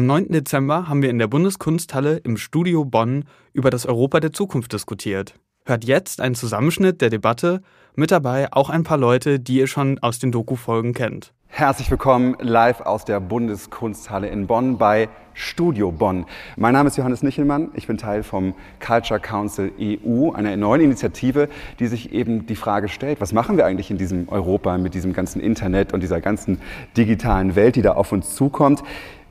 Am 9. Dezember haben wir in der Bundeskunsthalle im Studio Bonn über das Europa der Zukunft diskutiert. Hört jetzt einen Zusammenschnitt der Debatte, mit dabei auch ein paar Leute, die ihr schon aus den Doku-Folgen kennt. Herzlich willkommen live aus der Bundeskunsthalle in Bonn bei Studio Bonn. Mein Name ist Johannes Nichelmann. Ich bin Teil vom Culture Council EU, einer neuen Initiative, die sich eben die Frage stellt, was machen wir eigentlich in diesem Europa mit diesem ganzen Internet und dieser ganzen digitalen Welt, die da auf uns zukommt?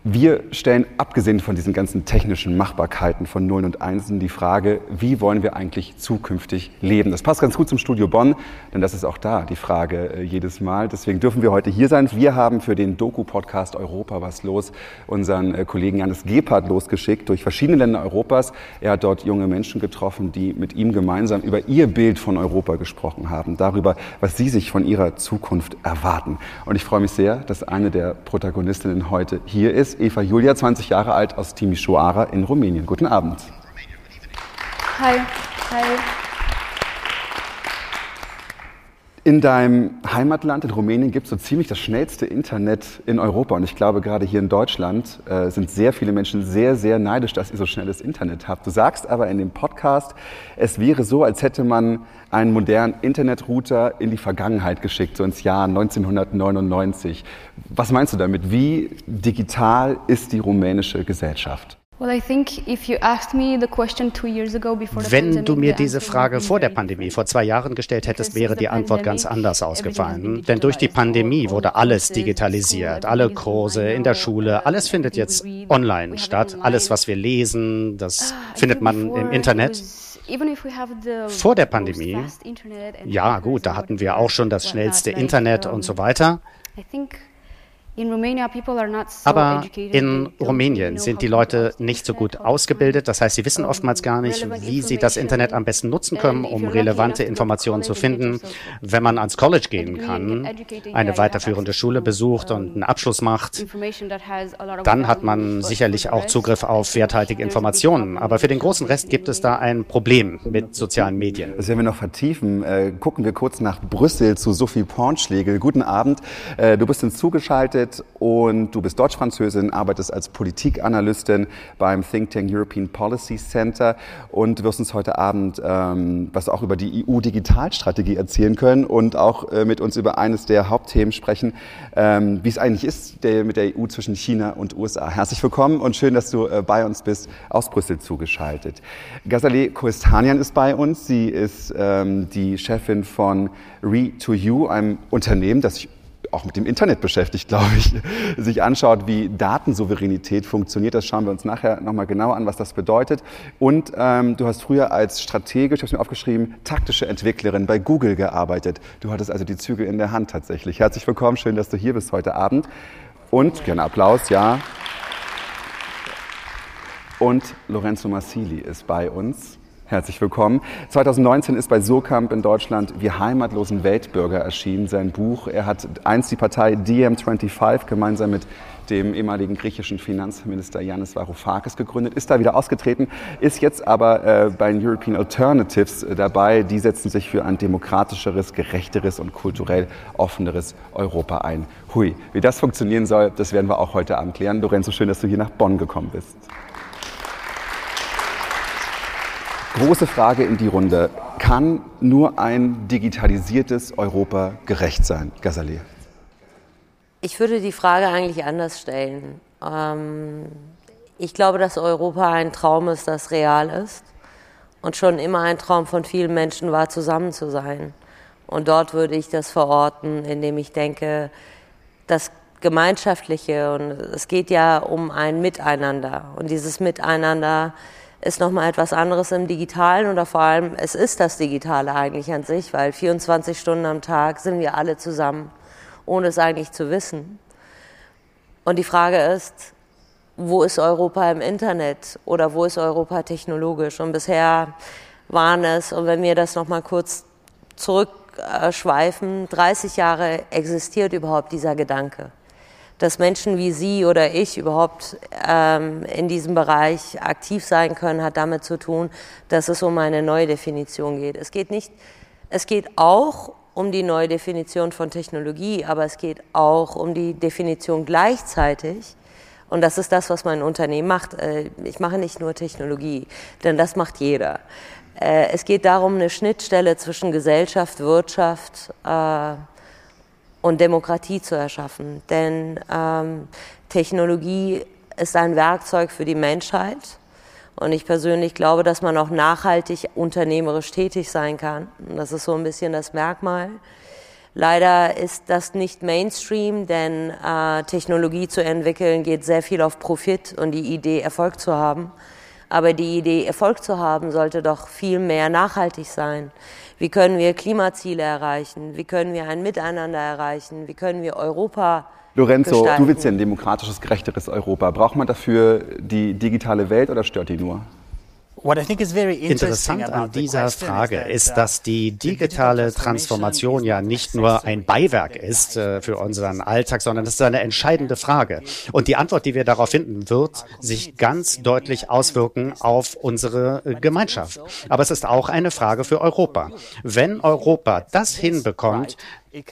Wir stellen, abgesehen von diesen ganzen technischen Machbarkeiten von Nullen und Einsen, die Frage, wie wollen wir eigentlich zukünftig leben? Das passt ganz gut zum Studio Bonn, denn das ist auch da die Frage äh, jedes Mal. Deswegen dürfen wir heute hier sein. Wir haben für den Doku-Podcast Europa was los unseren äh, Kollegen Janis Gebhardt losgeschickt durch verschiedene Länder Europas. Er hat dort junge Menschen getroffen, die mit ihm gemeinsam über ihr Bild von Europa gesprochen haben, darüber, was sie sich von ihrer Zukunft erwarten. Und ich freue mich sehr, dass eine der Protagonistinnen heute hier ist ist Eva Julia, 20 Jahre alt, aus Timișoara in Rumänien. Guten Abend. Hi. Hi. In deinem Heimatland in Rumänien gibt es so ziemlich das schnellste Internet in Europa. Und ich glaube, gerade hier in Deutschland äh, sind sehr viele Menschen sehr, sehr neidisch, dass ihr so schnelles Internet habt. Du sagst aber in dem Podcast, es wäre so, als hätte man einen modernen Internetrouter in die Vergangenheit geschickt, so ins Jahr 1999. Was meinst du damit? Wie digital ist die rumänische Gesellschaft? Wenn du mir diese Frage vor der Pandemie, vor zwei Jahren gestellt hättest, wäre die Antwort ganz anders ausgefallen. Denn durch die Pandemie wurde alles digitalisiert, alle Kurse in der Schule, alles findet jetzt online statt. Alles, was wir lesen, das ah, findet man im Internet. Vor der Pandemie, ja gut, da hatten wir auch schon das schnellste Internet und so weiter. Aber in Rumänien sind die Leute nicht so gut ausgebildet. Das heißt, sie wissen oftmals gar nicht, wie sie das Internet am besten nutzen können, um relevante Informationen zu finden. Wenn man ans College gehen kann, eine weiterführende Schule besucht und einen Abschluss macht, dann hat man sicherlich auch Zugriff auf werthaltige Informationen. Aber für den großen Rest gibt es da ein Problem mit sozialen Medien. Das werden wir noch vertiefen. Äh, gucken wir kurz nach Brüssel zu Sophie Pornschlegel. Guten Abend. Äh, du bist uns zugeschaltet studiert und du bist Deutsch-Französin, arbeitest als Politikanalystin beim Think Tank European Policy Center und wirst uns heute Abend ähm, was auch über die EU-Digitalstrategie erzählen können und auch äh, mit uns über eines der Hauptthemen sprechen, ähm, wie es eigentlich ist der, mit der EU zwischen China und USA. Herzlich willkommen und schön, dass du äh, bei uns bist, aus Brüssel zugeschaltet. Ghazaleh Kohestanian ist bei uns. Sie ist ähm, die Chefin von Re2U, einem Unternehmen, das sich auch mit dem Internet beschäftigt, glaube ich, sich anschaut, wie Datensouveränität funktioniert. Das schauen wir uns nachher nochmal genau an, was das bedeutet. Und ähm, du hast früher als Stratege, ich habe es mir aufgeschrieben, taktische Entwicklerin bei Google gearbeitet. Du hattest also die Zügel in der Hand tatsächlich. Herzlich willkommen, schön, dass du hier bist heute Abend. Und, gerne Applaus, ja. Und Lorenzo Massili ist bei uns. Herzlich willkommen. 2019 ist bei Surkamp in Deutschland Wir heimatlosen Weltbürger erschienen, sein Buch. Er hat einst die Partei DiEM25 gemeinsam mit dem ehemaligen griechischen Finanzminister Yannis Varoufakis gegründet, ist da wieder ausgetreten, ist jetzt aber äh, bei den European Alternatives äh, dabei. Die setzen sich für ein demokratischeres, gerechteres und kulturell offeneres Europa ein. Hui, wie das funktionieren soll, das werden wir auch heute Abend klären. Lorenzo, schön, dass du hier nach Bonn gekommen bist. Große Frage in die Runde. Kann nur ein digitalisiertes Europa gerecht sein, Gazaleh? Ich würde die Frage eigentlich anders stellen. Ähm, ich glaube, dass Europa ein Traum ist, das real ist und schon immer ein Traum von vielen Menschen war, zusammen zu sein. Und dort würde ich das verorten, indem ich denke, das Gemeinschaftliche und es geht ja um ein Miteinander und dieses Miteinander ist nochmal etwas anderes im Digitalen oder vor allem, es ist das Digitale eigentlich an sich, weil 24 Stunden am Tag sind wir alle zusammen, ohne es eigentlich zu wissen. Und die Frage ist, wo ist Europa im Internet oder wo ist Europa technologisch? Und bisher waren es, und wenn wir das nochmal kurz zurückschweifen, 30 Jahre existiert überhaupt dieser Gedanke dass Menschen wie Sie oder ich überhaupt ähm, in diesem Bereich aktiv sein können, hat damit zu tun, dass es um eine neue Definition geht. Es geht nicht, es geht auch um die neue Definition von Technologie, aber es geht auch um die Definition gleichzeitig Und das ist das, was mein Unternehmen macht. Äh, ich mache nicht nur Technologie, denn das macht jeder. Äh, es geht darum, eine Schnittstelle zwischen Gesellschaft, Wirtschaft äh, und Demokratie zu erschaffen. Denn ähm, Technologie ist ein Werkzeug für die Menschheit. Und ich persönlich glaube, dass man auch nachhaltig unternehmerisch tätig sein kann. Und das ist so ein bisschen das Merkmal. Leider ist das nicht Mainstream, denn äh, Technologie zu entwickeln geht sehr viel auf Profit und die Idee, Erfolg zu haben. Aber die Idee, Erfolg zu haben, sollte doch viel mehr nachhaltig sein. Wie können wir Klimaziele erreichen? Wie können wir ein Miteinander erreichen? Wie können wir Europa Lorenzo, gestalten? du willst ja ein demokratisches, gerechteres Europa. Braucht man dafür die digitale Welt oder stört die nur? Interessant an dieser Frage ist, dass die digitale Transformation ja nicht nur ein Beiwerk ist äh, für unseren Alltag, sondern es ist eine entscheidende Frage. Und die Antwort, die wir darauf finden, wird sich ganz deutlich auswirken auf unsere äh, Gemeinschaft. Aber es ist auch eine Frage für Europa. Wenn Europa das hinbekommt,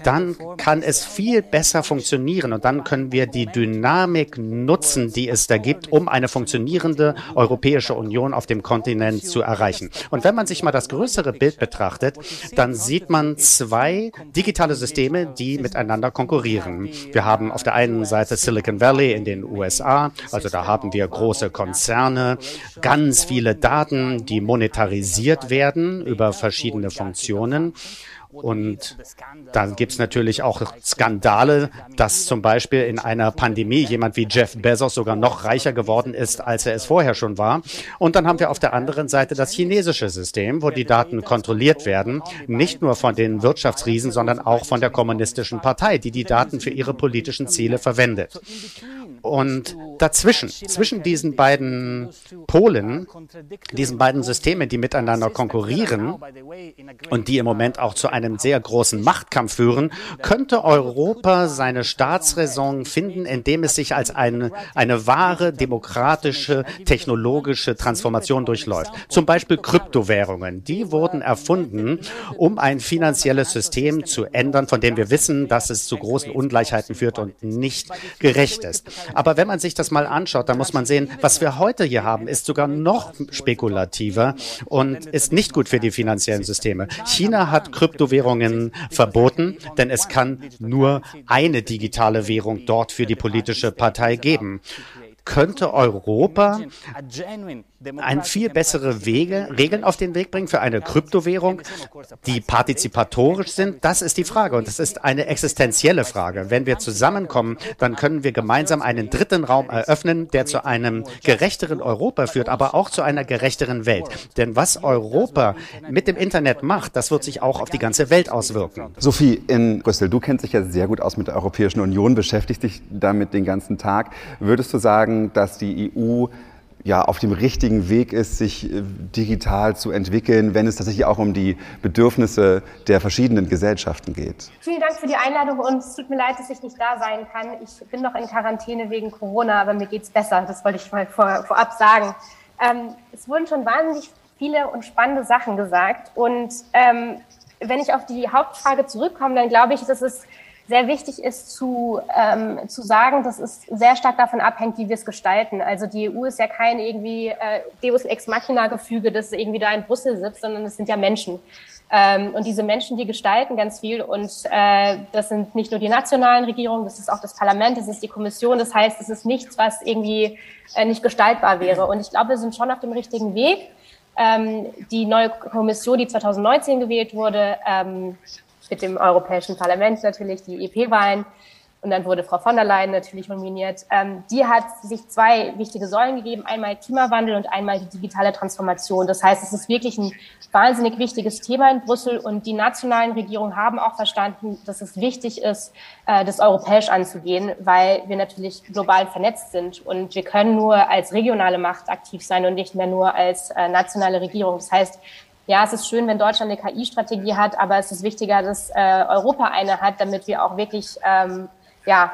dann kann es viel besser funktionieren und dann können wir die Dynamik nutzen, die es da gibt, um eine funktionierende Europäische Union auf dem Kontinent zu erreichen. Und wenn man sich mal das größere Bild betrachtet, dann sieht man zwei digitale Systeme, die miteinander konkurrieren. Wir haben auf der einen Seite Silicon Valley in den USA, also da haben wir große Konzerne, ganz viele Daten, die monetarisiert werden über verschiedene Funktionen. Und dann gibt es natürlich auch Skandale, dass zum Beispiel in einer Pandemie jemand wie Jeff Bezos sogar noch reicher geworden ist, als er es vorher schon war. Und dann haben wir auf der anderen Seite das chinesische System, wo die Daten kontrolliert werden, nicht nur von den Wirtschaftsriesen, sondern auch von der kommunistischen Partei, die die Daten für ihre politischen Ziele verwendet. Und dazwischen, zwischen diesen beiden Polen, diesen beiden Systemen, die miteinander konkurrieren und die im Moment auch zu einem sehr großen Machtkampf führen, könnte Europa seine Staatsräson finden, indem es sich als eine, eine wahre demokratische, technologische Transformation durchläuft. Zum Beispiel Kryptowährungen. Die wurden erfunden, um ein finanzielles System zu ändern, von dem wir wissen, dass es zu großen Ungleichheiten führt und nicht gerecht ist. Aber wenn man sich das mal anschaut, dann muss man sehen, was wir heute hier haben, ist sogar noch spekulativer und ist nicht gut für die finanziellen Systeme. China hat Kryptowährungen verboten, denn es kann nur eine digitale Währung dort für die politische Partei geben. Könnte Europa ein viel bessere Wege, Regeln auf den Weg bringen für eine Kryptowährung, die partizipatorisch sind? Das ist die Frage und das ist eine existenzielle Frage. Wenn wir zusammenkommen, dann können wir gemeinsam einen dritten Raum eröffnen, der zu einem gerechteren Europa führt, aber auch zu einer gerechteren Welt. Denn was Europa mit dem Internet macht, das wird sich auch auf die ganze Welt auswirken. Sophie, in Brüssel, du kennst dich ja sehr gut aus mit der Europäischen Union, beschäftigst dich damit den ganzen Tag. Würdest du sagen, dass die EU ja, auf dem richtigen Weg ist, sich äh, digital zu entwickeln, wenn es tatsächlich auch um die Bedürfnisse der verschiedenen Gesellschaften geht. Vielen Dank für die Einladung und es tut mir leid, dass ich nicht da sein kann. Ich bin noch in Quarantäne wegen Corona, aber mir geht es besser. Das wollte ich mal vor, vorab sagen. Ähm, es wurden schon wahnsinnig viele und spannende Sachen gesagt und ähm, wenn ich auf die Hauptfrage zurückkomme, dann glaube ich, dass es sehr wichtig ist zu, ähm, zu sagen, dass es sehr stark davon abhängt, wie wir es gestalten. Also die EU ist ja kein irgendwie äh, Deus Ex Machina Gefüge, das irgendwie da in Brüssel sitzt, sondern es sind ja Menschen. Ähm, und diese Menschen, die gestalten ganz viel. Und äh, das sind nicht nur die nationalen Regierungen, das ist auch das Parlament, das ist die Kommission. Das heißt, es ist nichts, was irgendwie äh, nicht gestaltbar wäre. Und ich glaube, wir sind schon auf dem richtigen Weg. Ähm, die neue Kommission, die 2019 gewählt wurde, ähm, mit dem Europäischen Parlament natürlich die EP-Wahlen. Und dann wurde Frau von der Leyen natürlich nominiert. Ähm, die hat sich zwei wichtige Säulen gegeben. Einmal Klimawandel und einmal die digitale Transformation. Das heißt, es ist wirklich ein wahnsinnig wichtiges Thema in Brüssel. Und die nationalen Regierungen haben auch verstanden, dass es wichtig ist, äh, das europäisch anzugehen, weil wir natürlich global vernetzt sind. Und wir können nur als regionale Macht aktiv sein und nicht mehr nur als äh, nationale Regierung. Das heißt, ja, es ist schön, wenn Deutschland eine KI-Strategie hat, aber es ist wichtiger, dass äh, Europa eine hat, damit wir auch wirklich ähm, ja,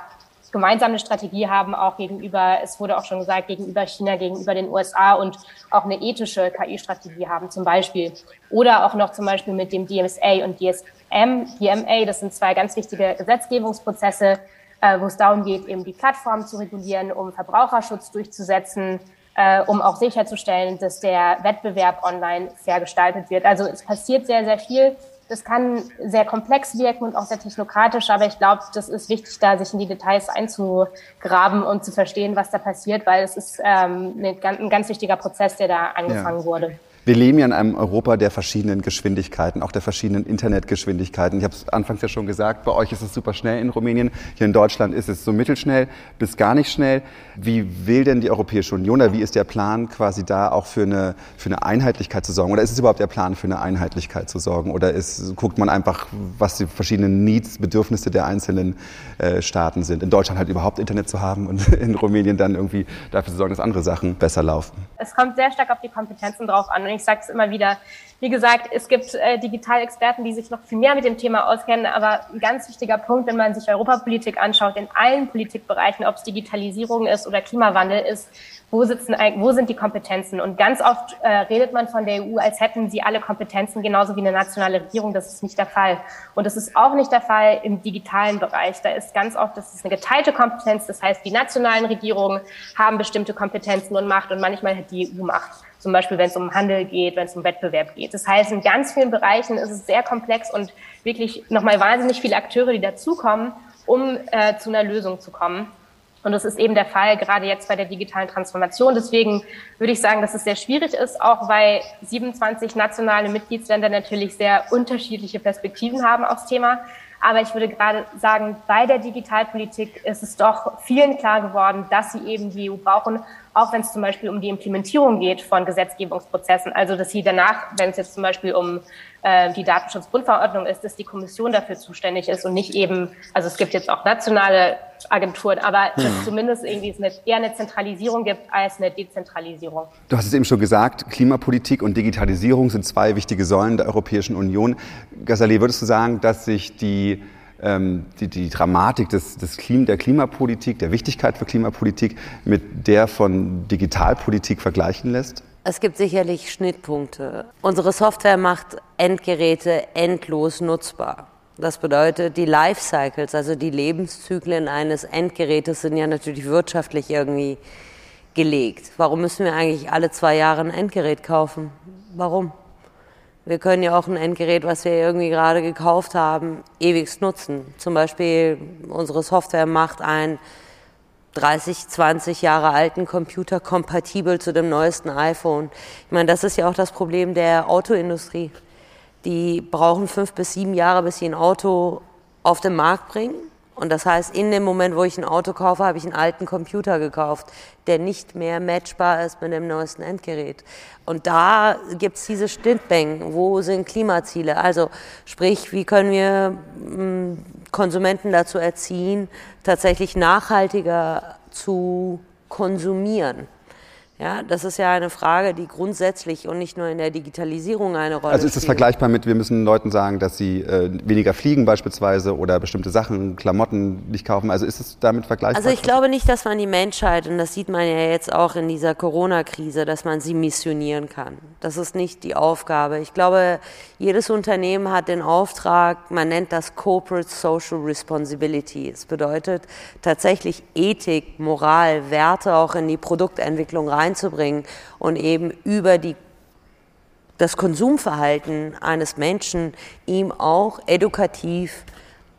gemeinsam eine Strategie haben, auch gegenüber, es wurde auch schon gesagt, gegenüber China, gegenüber den USA und auch eine ethische KI-Strategie haben zum Beispiel. Oder auch noch zum Beispiel mit dem DMSA und DSM, DMA, das sind zwei ganz wichtige Gesetzgebungsprozesse, äh, wo es darum geht, eben die Plattformen zu regulieren, um Verbraucherschutz durchzusetzen, äh, um auch sicherzustellen, dass der Wettbewerb online fair gestaltet wird. Also es passiert sehr, sehr viel. Das kann sehr komplex wirken und auch sehr technokratisch, aber ich glaube, das ist wichtig, da sich in die Details einzugraben und zu verstehen, was da passiert, weil es ist ähm, ein ganz wichtiger Prozess, der da angefangen ja. wurde. Wir leben ja in einem Europa der verschiedenen Geschwindigkeiten, auch der verschiedenen Internetgeschwindigkeiten. Ich habe es anfangs ja schon gesagt, bei euch ist es super schnell in Rumänien, hier in Deutschland ist es so mittelschnell bis gar nicht schnell. Wie will denn die Europäische Union oder wie ist der Plan quasi da auch für eine, für eine Einheitlichkeit zu sorgen? Oder ist es überhaupt der Plan für eine Einheitlichkeit zu sorgen? Oder ist, guckt man einfach, was die verschiedenen Needs, Bedürfnisse der einzelnen äh, Staaten sind? In Deutschland halt überhaupt Internet zu haben und in Rumänien dann irgendwie dafür zu sorgen, dass andere Sachen besser laufen? Es kommt sehr stark auf die Kompetenzen drauf an ich sage es immer wieder, wie gesagt, es gibt äh, Digitalexperten, die sich noch viel mehr mit dem Thema auskennen, aber ein ganz wichtiger Punkt, wenn man sich Europapolitik anschaut, in allen Politikbereichen, ob es Digitalisierung ist oder Klimawandel ist, wo, sitzen, wo sind die Kompetenzen? Und ganz oft äh, redet man von der EU, als hätten sie alle Kompetenzen, genauso wie eine nationale Regierung. Das ist nicht der Fall. Und das ist auch nicht der Fall im digitalen Bereich. Da ist ganz oft, das ist eine geteilte Kompetenz. Das heißt, die nationalen Regierungen haben bestimmte Kompetenzen und Macht und manchmal hat die EU Macht. Zum Beispiel, wenn es um Handel geht, wenn es um Wettbewerb geht. Das heißt, in ganz vielen Bereichen ist es sehr komplex und wirklich nochmal wahnsinnig viele Akteure, die dazukommen, um äh, zu einer Lösung zu kommen. Und das ist eben der Fall gerade jetzt bei der digitalen Transformation. Deswegen würde ich sagen, dass es sehr schwierig ist, auch weil 27 nationale Mitgliedsländer natürlich sehr unterschiedliche Perspektiven haben aufs Thema. Aber ich würde gerade sagen, bei der Digitalpolitik ist es doch vielen klar geworden, dass sie eben die EU brauchen, auch wenn es zum Beispiel um die Implementierung geht von Gesetzgebungsprozessen. Also dass sie danach, wenn es jetzt zum Beispiel um äh, die Datenschutzgrundverordnung ist, dass die Kommission dafür zuständig ist und nicht eben, also es gibt jetzt auch nationale Agenturen, aber dass es zumindest irgendwie eine, eher eine Zentralisierung gibt als eine Dezentralisierung. Du hast es eben schon gesagt, Klimapolitik und Digitalisierung sind zwei wichtige Säulen der Europäischen Union. Gazali, würdest du sagen, dass sich die ähm, die, die Dramatik des, des Klim, der Klimapolitik, der Wichtigkeit für Klimapolitik mit der von Digitalpolitik vergleichen lässt? Es gibt sicherlich Schnittpunkte. Unsere Software macht Endgeräte endlos nutzbar. Das bedeutet, die Lifecycles, also die Lebenszyklen eines Endgerätes sind ja natürlich wirtschaftlich irgendwie gelegt. Warum müssen wir eigentlich alle zwei Jahre ein Endgerät kaufen? Warum? Wir können ja auch ein Endgerät, was wir irgendwie gerade gekauft haben, ewigst nutzen. Zum Beispiel unsere Software macht ein 30, 20 Jahre alten Computer kompatibel zu dem neuesten iPhone. Ich meine, das ist ja auch das Problem der Autoindustrie. Die brauchen fünf bis sieben Jahre, bis sie ein Auto auf den Markt bringen. Und das heißt, in dem Moment, wo ich ein Auto kaufe, habe ich einen alten Computer gekauft, der nicht mehr matchbar ist mit dem neuesten Endgerät. Und da gibt es diese Schnittmengen. Wo sind Klimaziele? Also sprich, wie können wir hm, Konsumenten dazu erziehen, tatsächlich nachhaltiger zu konsumieren? Ja, das ist ja eine Frage, die grundsätzlich und nicht nur in der Digitalisierung eine Rolle spielt. Also ist das vergleichbar mit, wir müssen Leuten sagen, dass sie äh, weniger fliegen beispielsweise oder bestimmte Sachen, Klamotten nicht kaufen. Also ist es damit vergleichbar? Also ich glaube nicht, dass man die Menschheit, und das sieht man ja jetzt auch in dieser Corona-Krise, dass man sie missionieren kann. Das ist nicht die Aufgabe. Ich glaube, jedes Unternehmen hat den Auftrag, man nennt das Corporate Social Responsibility. Es bedeutet tatsächlich Ethik, Moral, Werte auch in die Produktentwicklung rein reinzubringen und eben über die das Konsumverhalten eines Menschen ihm auch edukativ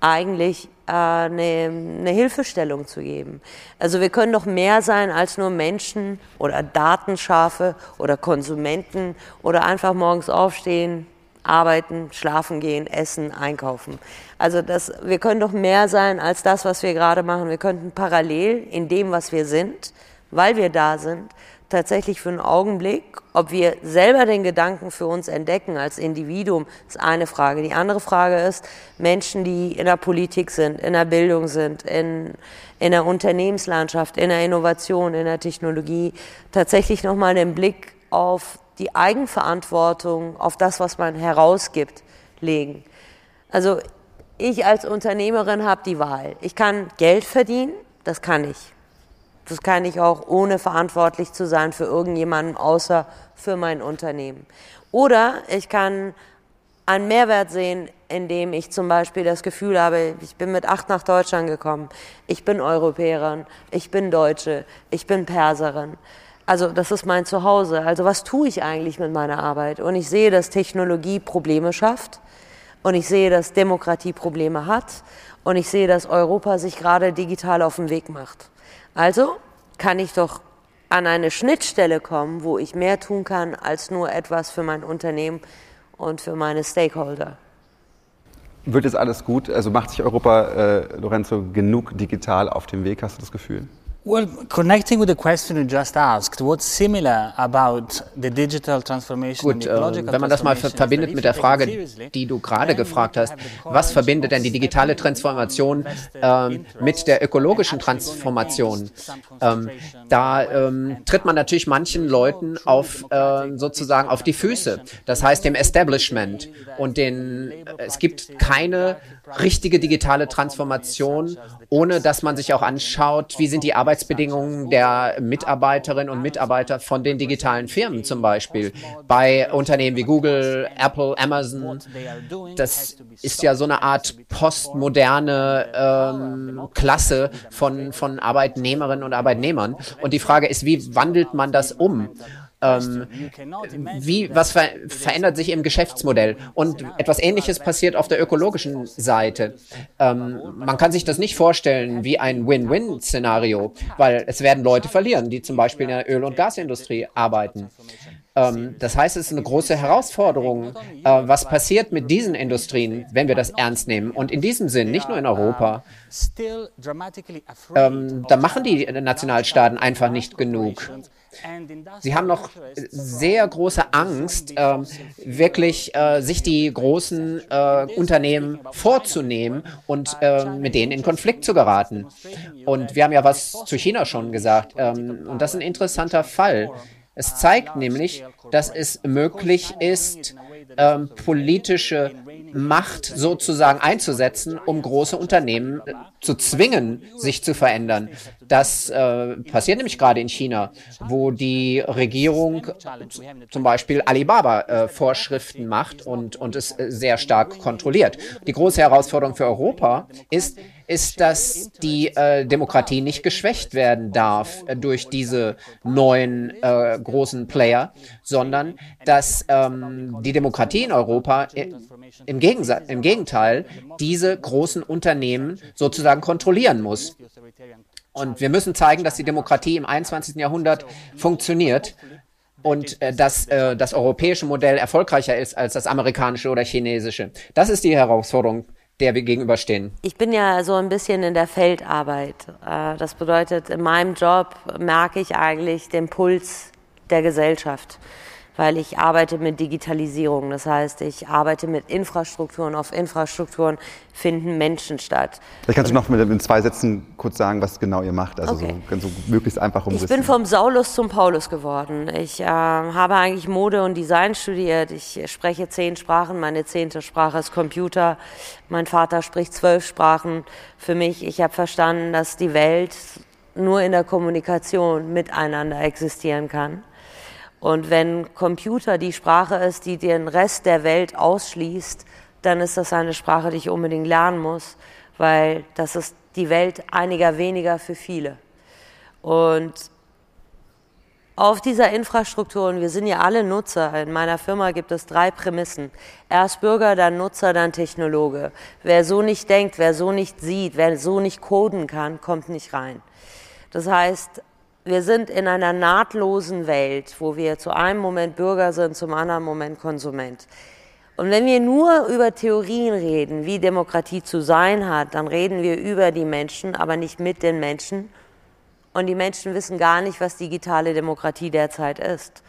eigentlich äh, eine, eine Hilfestellung zu geben. Also wir können doch mehr sein als nur Menschen oder Datenschafe oder Konsumenten oder einfach morgens aufstehen, arbeiten, schlafen gehen, essen, einkaufen. Also das, wir können doch mehr sein als das, was wir gerade machen. Wir könnten parallel in dem, was wir sind, weil wir da sind, tatsächlich für einen Augenblick, ob wir selber den Gedanken für uns entdecken als Individuum, ist eine Frage. Die andere Frage ist, Menschen, die in der Politik sind, in der Bildung sind, in, in der Unternehmenslandschaft, in der Innovation, in der Technologie, tatsächlich nochmal den Blick auf die Eigenverantwortung, auf das, was man herausgibt, legen. Also ich als Unternehmerin habe die Wahl. Ich kann Geld verdienen, das kann ich. Das kann ich auch ohne verantwortlich zu sein für irgendjemanden außer für mein Unternehmen. Oder ich kann einen Mehrwert sehen, indem ich zum Beispiel das Gefühl habe, ich bin mit acht nach Deutschland gekommen, ich bin Europäerin, ich bin Deutsche, ich bin Perserin. Also das ist mein Zuhause. Also was tue ich eigentlich mit meiner Arbeit? Und ich sehe, dass Technologie Probleme schafft und ich sehe, dass Demokratie Probleme hat und ich sehe, dass Europa sich gerade digital auf den Weg macht. Also kann ich doch an eine Schnittstelle kommen, wo ich mehr tun kann als nur etwas für mein Unternehmen und für meine Stakeholder. Wird es alles gut? Also macht sich Europa, äh, Lorenzo, genug digital auf dem Weg, hast du das Gefühl? Well, connecting with the question you just asked, what's similar about the digital transformation Gut, äh, wenn man das mal verbindet mit der Frage, die du gerade gefragt hast, was verbindet denn die digitale Transformation äh, mit der ökologischen Transformation? Ähm, da ähm, tritt man natürlich manchen Leuten auf äh, sozusagen auf die Füße. Das heißt dem Establishment und den. Es gibt keine richtige digitale Transformation, ohne dass man sich auch anschaut, wie sind die Arbeitsbedingungen der Mitarbeiterinnen und Mitarbeiter von den digitalen Firmen zum Beispiel. Bei Unternehmen wie Google, Apple, Amazon. Das ist ja so eine Art postmoderne ähm, Klasse von, von Arbeitnehmerinnen und Arbeitnehmern. Und die Frage ist, wie wandelt man das um? Ähm, wie, was ver verändert sich im Geschäftsmodell? Und etwas Ähnliches passiert auf der ökologischen Seite. Ähm, man kann sich das nicht vorstellen wie ein Win-Win-Szenario, weil es werden Leute verlieren, die zum Beispiel in der Öl- und Gasindustrie arbeiten. Ähm, das heißt, es ist eine große Herausforderung. Äh, was passiert mit diesen Industrien, wenn wir das ernst nehmen? Und in diesem Sinn, nicht nur in Europa, ähm, da machen die Nationalstaaten einfach nicht genug. Sie haben noch sehr große Angst, äh, wirklich äh, sich die großen äh, Unternehmen vorzunehmen und äh, mit denen in Konflikt zu geraten. Und wir haben ja was zu China schon gesagt. Ähm, und das ist ein interessanter Fall. Es zeigt nämlich, dass es möglich ist, ähm, politische Macht sozusagen einzusetzen, um große Unternehmen zu zwingen, sich zu verändern. Das äh, passiert nämlich gerade in China, wo die Regierung zum Beispiel Alibaba äh, Vorschriften macht und, und es äh, sehr stark kontrolliert. Die große Herausforderung für Europa ist, ist, dass die äh, Demokratie nicht geschwächt werden darf äh, durch diese neuen äh, großen Player, sondern dass ähm, die Demokratie in Europa äh, im, im Gegenteil diese großen Unternehmen sozusagen kontrollieren muss. Und wir müssen zeigen, dass die Demokratie im 21. Jahrhundert funktioniert und äh, dass äh, das europäische Modell erfolgreicher ist als das amerikanische oder chinesische. Das ist die Herausforderung, der wir gegenüberstehen? Ich bin ja so ein bisschen in der Feldarbeit. Äh, das bedeutet, in meinem Job merke ich eigentlich den Puls der Gesellschaft weil ich arbeite mit Digitalisierung. Das heißt, ich arbeite mit Infrastrukturen. Auf Infrastrukturen finden Menschen statt. Vielleicht kannst du noch mit, in zwei Sätzen kurz sagen, was genau ihr macht. Also okay. so, so möglichst einfach umrissen. Ich bin vom Saulus zum Paulus geworden. Ich äh, habe eigentlich Mode und Design studiert. Ich spreche zehn Sprachen. Meine zehnte Sprache ist Computer. Mein Vater spricht zwölf Sprachen. Für mich, ich habe verstanden, dass die Welt nur in der Kommunikation miteinander existieren kann. Und wenn Computer die Sprache ist, die den Rest der Welt ausschließt, dann ist das eine Sprache, die ich unbedingt lernen muss, weil das ist die Welt einiger weniger für viele. Und auf dieser Infrastruktur, und wir sind ja alle Nutzer, in meiner Firma gibt es drei Prämissen. Erst Bürger, dann Nutzer, dann Technologe. Wer so nicht denkt, wer so nicht sieht, wer so nicht coden kann, kommt nicht rein. Das heißt, wir sind in einer nahtlosen Welt, wo wir zu einem Moment Bürger sind, zum anderen Moment Konsument. Und wenn wir nur über Theorien reden, wie Demokratie zu sein hat, dann reden wir über die Menschen, aber nicht mit den Menschen. Und die Menschen wissen gar nicht, was digitale Demokratie derzeit ist.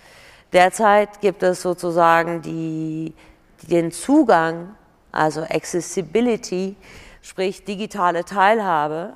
Derzeit gibt es sozusagen die, den Zugang, also Accessibility, sprich digitale Teilhabe.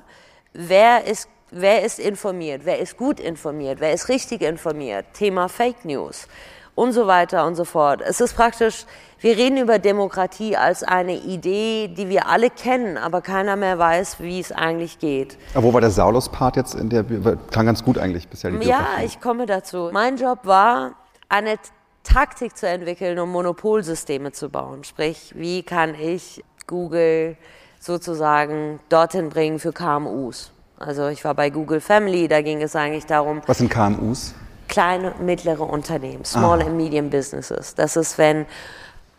Wer ist wer ist informiert, wer ist gut informiert, wer ist richtig informiert, Thema Fake News und so weiter und so fort. Es ist praktisch, wir reden über Demokratie als eine Idee, die wir alle kennen, aber keiner mehr weiß, wie es eigentlich geht. Aber wo war der Saulus-Part jetzt in der, klang ganz gut eigentlich bisher. Die ja, ich komme dazu. Mein Job war, eine Taktik zu entwickeln, um Monopolsysteme zu bauen. Sprich, wie kann ich Google sozusagen dorthin bringen für KMUs? Also ich war bei Google Family, da ging es eigentlich darum. Was sind KMUs? Kleine, mittlere Unternehmen, Small ah. and Medium Businesses. Das ist, wenn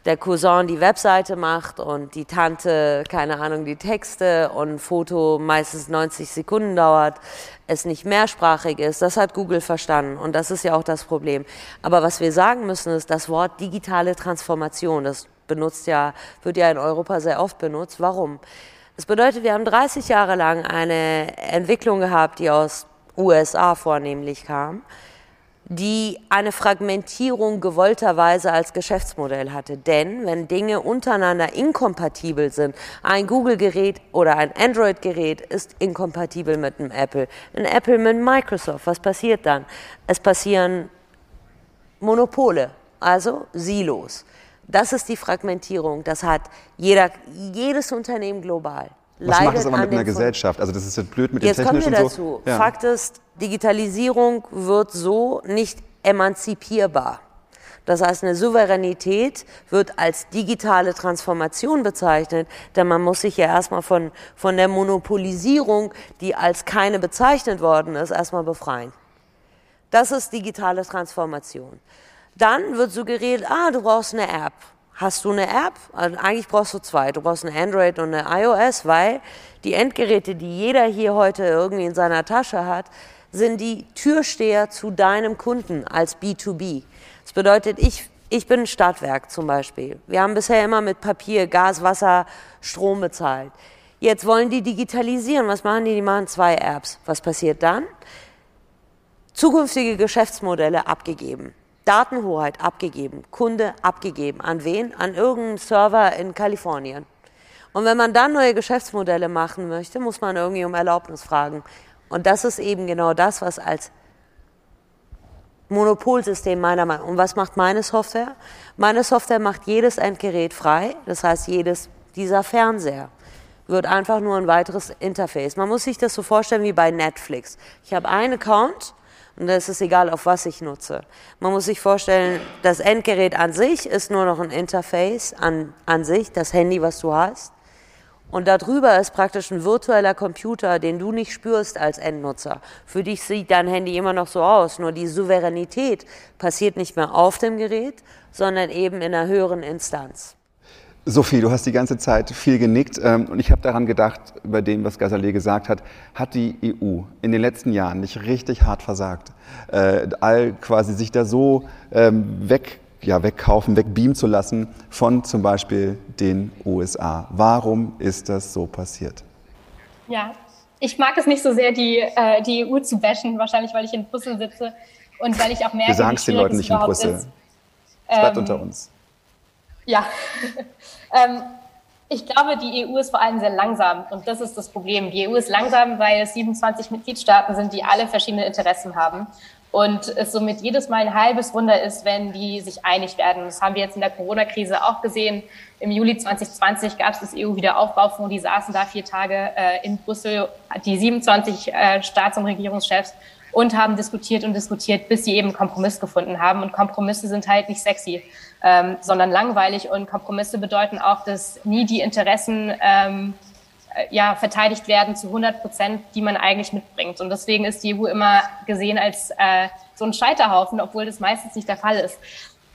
der Cousin die Webseite macht und die Tante, keine Ahnung, die Texte und ein Foto meistens 90 Sekunden dauert, es nicht mehrsprachig ist, das hat Google verstanden und das ist ja auch das Problem. Aber was wir sagen müssen, ist das Wort digitale Transformation, das benutzt ja, wird ja in Europa sehr oft benutzt. Warum? Das bedeutet, wir haben 30 Jahre lang eine Entwicklung gehabt, die aus USA vornehmlich kam die eine Fragmentierung gewollterweise als Geschäftsmodell hatte. Denn wenn Dinge untereinander inkompatibel sind, ein Google-Gerät oder ein Android-Gerät ist inkompatibel mit einem Apple, ein Apple mit Microsoft, was passiert dann? Es passieren Monopole, also Silos. Das ist die Fragmentierung. Das hat jeder, jedes Unternehmen global. Was macht das aber mit einer Gesellschaft? Also das ist jetzt blöd mit jetzt dem Technischen kommen wir dazu. So. Ja. Fakt ist, Digitalisierung wird so nicht emanzipierbar. Das heißt, eine Souveränität wird als digitale Transformation bezeichnet, denn man muss sich ja erstmal von, von der Monopolisierung, die als keine bezeichnet worden ist, erstmal befreien. Das ist digitale Transformation. Dann wird suggeriert, ah, du brauchst eine App. Hast du eine App? Also eigentlich brauchst du zwei. Du brauchst eine Android und eine iOS, weil die Endgeräte, die jeder hier heute irgendwie in seiner Tasche hat, sind die Türsteher zu deinem Kunden als B2B. Das bedeutet, ich, ich bin ein Stadtwerk zum Beispiel. Wir haben bisher immer mit Papier, Gas, Wasser, Strom bezahlt. Jetzt wollen die digitalisieren. Was machen die? Die machen zwei Apps. Was passiert dann? Zukünftige Geschäftsmodelle abgegeben. Datenhoheit abgegeben, Kunde abgegeben. An wen? An irgendeinen Server in Kalifornien. Und wenn man dann neue Geschäftsmodelle machen möchte, muss man irgendwie um Erlaubnis fragen. Und das ist eben genau das, was als Monopolsystem meiner Meinung nach. Und was macht meine Software? Meine Software macht jedes Endgerät frei. Das heißt, jedes dieser Fernseher wird einfach nur ein weiteres Interface. Man muss sich das so vorstellen wie bei Netflix. Ich habe einen Account und da ist es egal, auf was ich nutze. Man muss sich vorstellen, das Endgerät an sich ist nur noch ein Interface an, an sich, das Handy, was du hast. Und darüber ist praktisch ein virtueller Computer, den du nicht spürst als Endnutzer. Für dich sieht dein Handy immer noch so aus, nur die Souveränität passiert nicht mehr auf dem Gerät, sondern eben in einer höheren Instanz. Sophie, du hast die ganze Zeit viel genickt ähm, und ich habe daran gedacht, über dem, was Gasalé gesagt hat, hat die EU in den letzten Jahren nicht richtig hart versagt, äh, all quasi sich da so ähm, weg ja, wegkaufen, wegbeamen zu lassen von zum Beispiel den USA. Warum ist das so passiert? Ja, ich mag es nicht so sehr, die, äh, die EU zu bashen, wahrscheinlich weil ich in Brüssel sitze und weil ich auch merke, Wir sagen es den Leuten nicht in Brüssel. Es bleibt ähm, unter uns. Ja. Ähm, ich glaube, die EU ist vor allem sehr langsam und das ist das Problem. Die EU ist langsam, weil es 27 Mitgliedstaaten sind, die alle verschiedene Interessen haben und es somit jedes Mal ein halbes Wunder ist, wenn die sich einig werden. Das haben wir jetzt in der Corona-Krise auch gesehen. Im Juli 2020 gab es das EU-Wiederaufbaufonds, die saßen da vier Tage äh, in Brüssel, die 27 äh, Staats- und Regierungschefs und haben diskutiert und diskutiert, bis sie eben Kompromiss gefunden haben. Und Kompromisse sind halt nicht sexy, ähm, sondern langweilig. Und Kompromisse bedeuten auch, dass nie die Interessen ähm, äh, ja, verteidigt werden zu 100 Prozent, die man eigentlich mitbringt. Und deswegen ist die EU immer gesehen als äh, so ein Scheiterhaufen, obwohl das meistens nicht der Fall ist.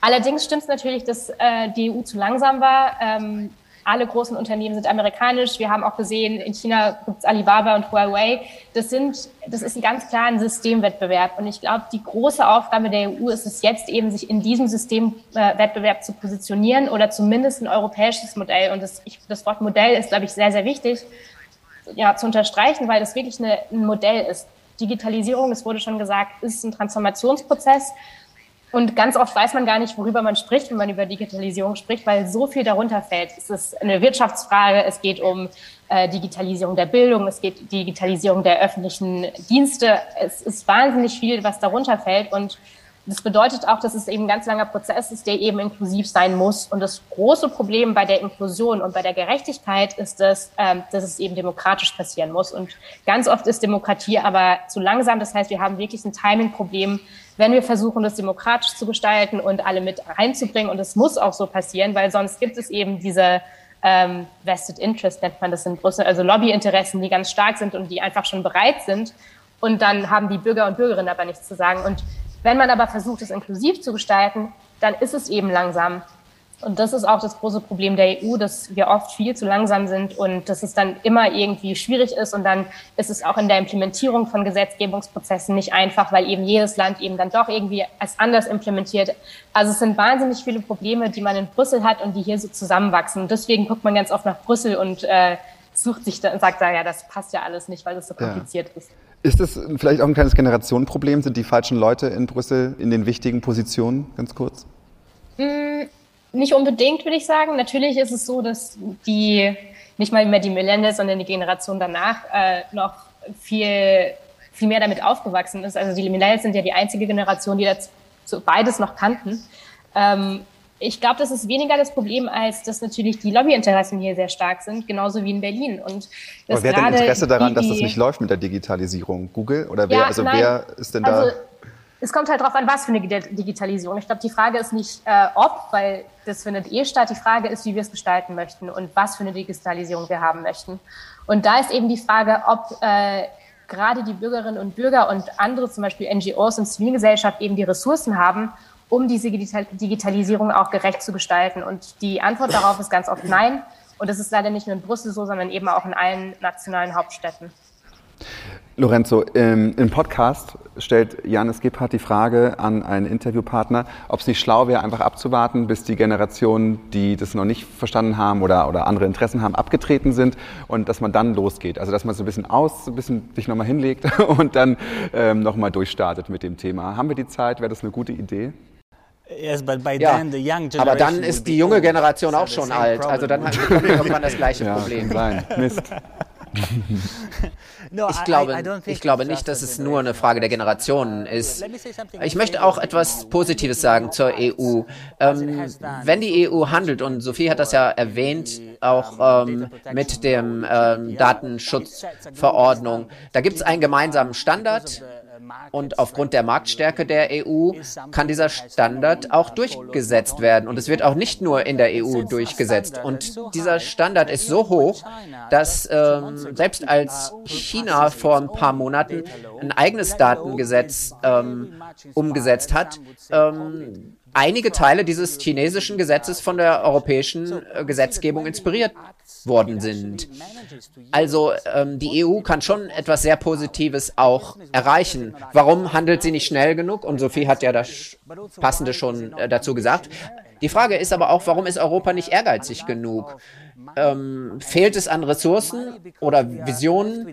Allerdings stimmt es natürlich, dass äh, die EU zu langsam war. Ähm, alle großen Unternehmen sind amerikanisch. Wir haben auch gesehen, in China gibt es Alibaba und Huawei. Das sind, das ist ein ganz klar ein Systemwettbewerb. Und ich glaube, die große Aufgabe der EU ist es jetzt eben, sich in diesem Systemwettbewerb zu positionieren oder zumindest ein europäisches Modell. Und das, ich, das Wort Modell ist, glaube ich, sehr, sehr wichtig ja, zu unterstreichen, weil das wirklich eine, ein Modell ist. Digitalisierung, es wurde schon gesagt, ist ein Transformationsprozess. Und ganz oft weiß man gar nicht, worüber man spricht, wenn man über Digitalisierung spricht, weil so viel darunter fällt. Es ist eine Wirtschaftsfrage, es geht um äh, Digitalisierung der Bildung, es geht Digitalisierung der öffentlichen Dienste. Es ist wahnsinnig viel, was darunter fällt. Und das bedeutet auch, dass es eben ein ganz langer Prozess ist, der eben inklusiv sein muss. Und das große Problem bei der Inklusion und bei der Gerechtigkeit ist, dass, ähm, dass es eben demokratisch passieren muss. Und ganz oft ist Demokratie aber zu langsam. Das heißt, wir haben wirklich ein Timing-Problem, wenn wir versuchen, das demokratisch zu gestalten und alle mit reinzubringen. Und es muss auch so passieren, weil sonst gibt es eben diese ähm, Vested Interest, nennt man das in Brüssel, also Lobbyinteressen, die ganz stark sind und die einfach schon bereit sind. Und dann haben die Bürger und Bürgerinnen aber nichts zu sagen. Und wenn man aber versucht, es inklusiv zu gestalten, dann ist es eben langsam. Und das ist auch das große Problem der EU, dass wir oft viel zu langsam sind und dass es dann immer irgendwie schwierig ist. Und dann ist es auch in der Implementierung von Gesetzgebungsprozessen nicht einfach, weil eben jedes Land eben dann doch irgendwie als anders implementiert. Also es sind wahnsinnig viele Probleme, die man in Brüssel hat und die hier so zusammenwachsen. Und deswegen guckt man ganz oft nach Brüssel und äh, sucht sich da und sagt, ja, das passt ja alles nicht, weil es so kompliziert ja. ist. Ist das vielleicht auch ein kleines Generationenproblem? Sind die falschen Leute in Brüssel in den wichtigen Positionen? Ganz kurz. Nicht unbedingt, würde ich sagen. Natürlich ist es so, dass die, nicht mal mehr die Millennials, sondern die Generation danach äh, noch viel, viel mehr damit aufgewachsen ist. Also die Millennials sind ja die einzige Generation, die das beides noch kannten. Ähm, ich glaube, das ist weniger das Problem, als dass natürlich die Lobbyinteressen hier sehr stark sind, genauso wie in Berlin. Und Aber wer hat denn Interesse daran, die, dass das nicht läuft mit der Digitalisierung? Google? Oder wer, ja, also nein, wer ist denn da? Also, es kommt halt darauf an, was für eine Digitalisierung. Ich glaube, die Frage ist nicht äh, ob, weil das findet eh statt. Die Frage ist, wie wir es gestalten möchten und was für eine Digitalisierung wir haben möchten. Und da ist eben die Frage, ob äh, gerade die Bürgerinnen und Bürger und andere, zum Beispiel NGOs und Zivilgesellschaft, eben die Ressourcen haben, um diese Digitalisierung auch gerecht zu gestalten. Und die Antwort darauf ist ganz oft nein. Und das ist leider nicht nur in Brüssel so, sondern eben auch in allen nationalen Hauptstädten. Lorenzo, im, im, Podcast stellt Janis Gebhardt die Frage an einen Interviewpartner, ob es nicht schlau wäre, einfach abzuwarten, bis die Generationen, die das noch nicht verstanden haben oder, oder andere Interessen haben, abgetreten sind und dass man dann losgeht. Also dass man so ein bisschen aus, ein bisschen sich nochmal hinlegt und dann ähm, nochmal durchstartet mit dem Thema. Haben wir die Zeit? Wäre das eine gute Idee? Yes, ja, aber dann ist die junge Generation auch schon alt. Also dann wir irgendwann das gleiche Problem. Sein. Mist. Ich glaube, ich glaube nicht, dass es nur eine Frage der Generationen uh, ist. Ich möchte auch etwas Positives sagen zur EU. Ähm, wenn die EU handelt, und Sophie hat das ja erwähnt, auch ähm, mit dem ähm, Datenschutzverordnung, da gibt es einen gemeinsamen Standard, und aufgrund der Marktstärke der EU kann dieser Standard auch durchgesetzt werden. Und es wird auch nicht nur in der EU durchgesetzt. Und dieser Standard ist so hoch, dass ähm, selbst als China vor ein paar Monaten ein eigenes Datengesetz ähm, umgesetzt hat, ähm, einige Teile dieses chinesischen Gesetzes von der europäischen äh, Gesetzgebung inspiriert worden sind. Also ähm, die EU kann schon etwas sehr Positives auch erreichen. Warum handelt sie nicht schnell genug? Und Sophie hat ja das Passende schon äh, dazu gesagt. Die Frage ist aber auch, warum ist Europa nicht ehrgeizig genug? Ähm, fehlt es an Ressourcen oder Visionen?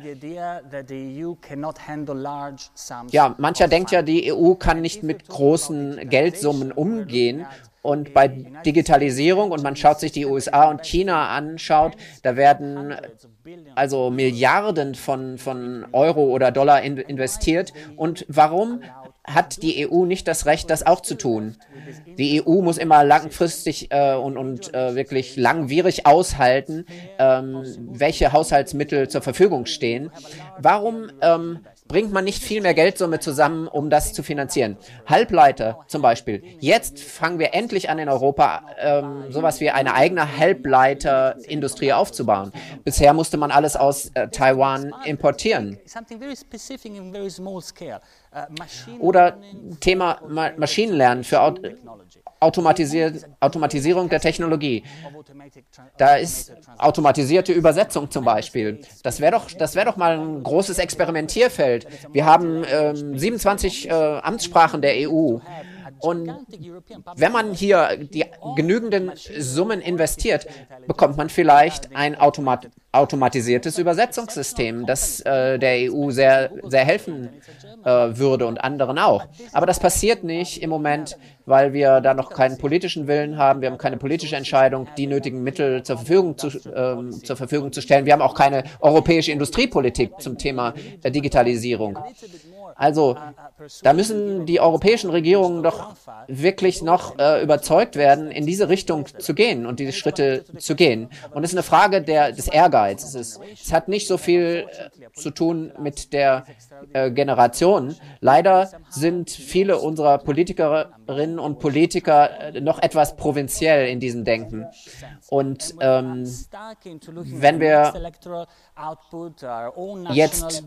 Ja, mancher denkt ja, die EU kann nicht mit großen Geldsummen umgehen und bei Digitalisierung, und man schaut sich die USA und China anschaut, da werden also Milliarden von, von Euro oder Dollar in, investiert. Und warum hat die EU nicht das Recht, das auch zu tun? Die EU muss immer langfristig äh, und, und äh, wirklich langwierig aushalten, ähm, welche Haushaltsmittel zur Verfügung stehen. Warum ähm, bringt man nicht viel mehr Geldsumme zusammen, um das zu finanzieren. Halbleiter zum Beispiel. Jetzt fangen wir endlich an in Europa ähm, sowas wie eine eigene Halbleiterindustrie aufzubauen. Bisher musste man alles aus äh, Taiwan importieren. Oder Thema Ma Maschinenlernen für Auto Automatisier Automatisierung der Technologie. Da ist automatisierte Übersetzung zum Beispiel. Das wäre doch, das doch mal ein großes Experimentierfeld. Wir haben ähm, 27 äh, Amtssprachen der EU. Und wenn man hier die genügenden Summen investiert, bekommt man vielleicht ein Automat automatisiertes Übersetzungssystem, das äh, der EU sehr, sehr helfen äh, würde und anderen auch. Aber das passiert nicht im Moment, weil wir da noch keinen politischen Willen haben. Wir haben keine politische Entscheidung, die nötigen Mittel zur Verfügung zu, äh, zur Verfügung zu stellen. Wir haben auch keine europäische Industriepolitik zum Thema der Digitalisierung. Also da müssen die europäischen Regierungen doch wirklich noch äh, überzeugt werden, in diese Richtung zu gehen und diese Schritte zu gehen. Und es ist eine Frage der, des Ehrgeizes. Es, es hat nicht so viel äh, zu tun mit der äh, Generation. Leider sind viele unserer Politikerinnen und Politiker äh, noch etwas provinziell in diesem Denken. Und ähm, wenn wir jetzt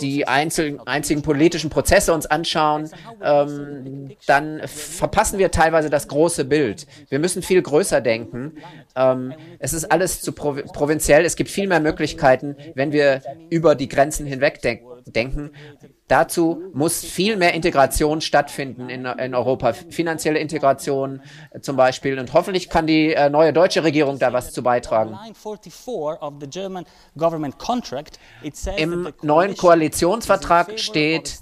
die einzigen politischen Prozesse uns anschauen, ähm, dann verpassen wir teilweise das große Bild. Wir müssen viel größer denken. Ähm, es ist alles zu provinziell. Es gibt viel mehr Möglichkeiten, wenn wir über die Grenzen hinweg denken denken. Dazu muss viel mehr Integration stattfinden in, in Europa, finanzielle Integration äh, zum Beispiel. Und hoffentlich kann die äh, neue deutsche Regierung da was zu beitragen. Im neuen Koalitionsvertrag steht,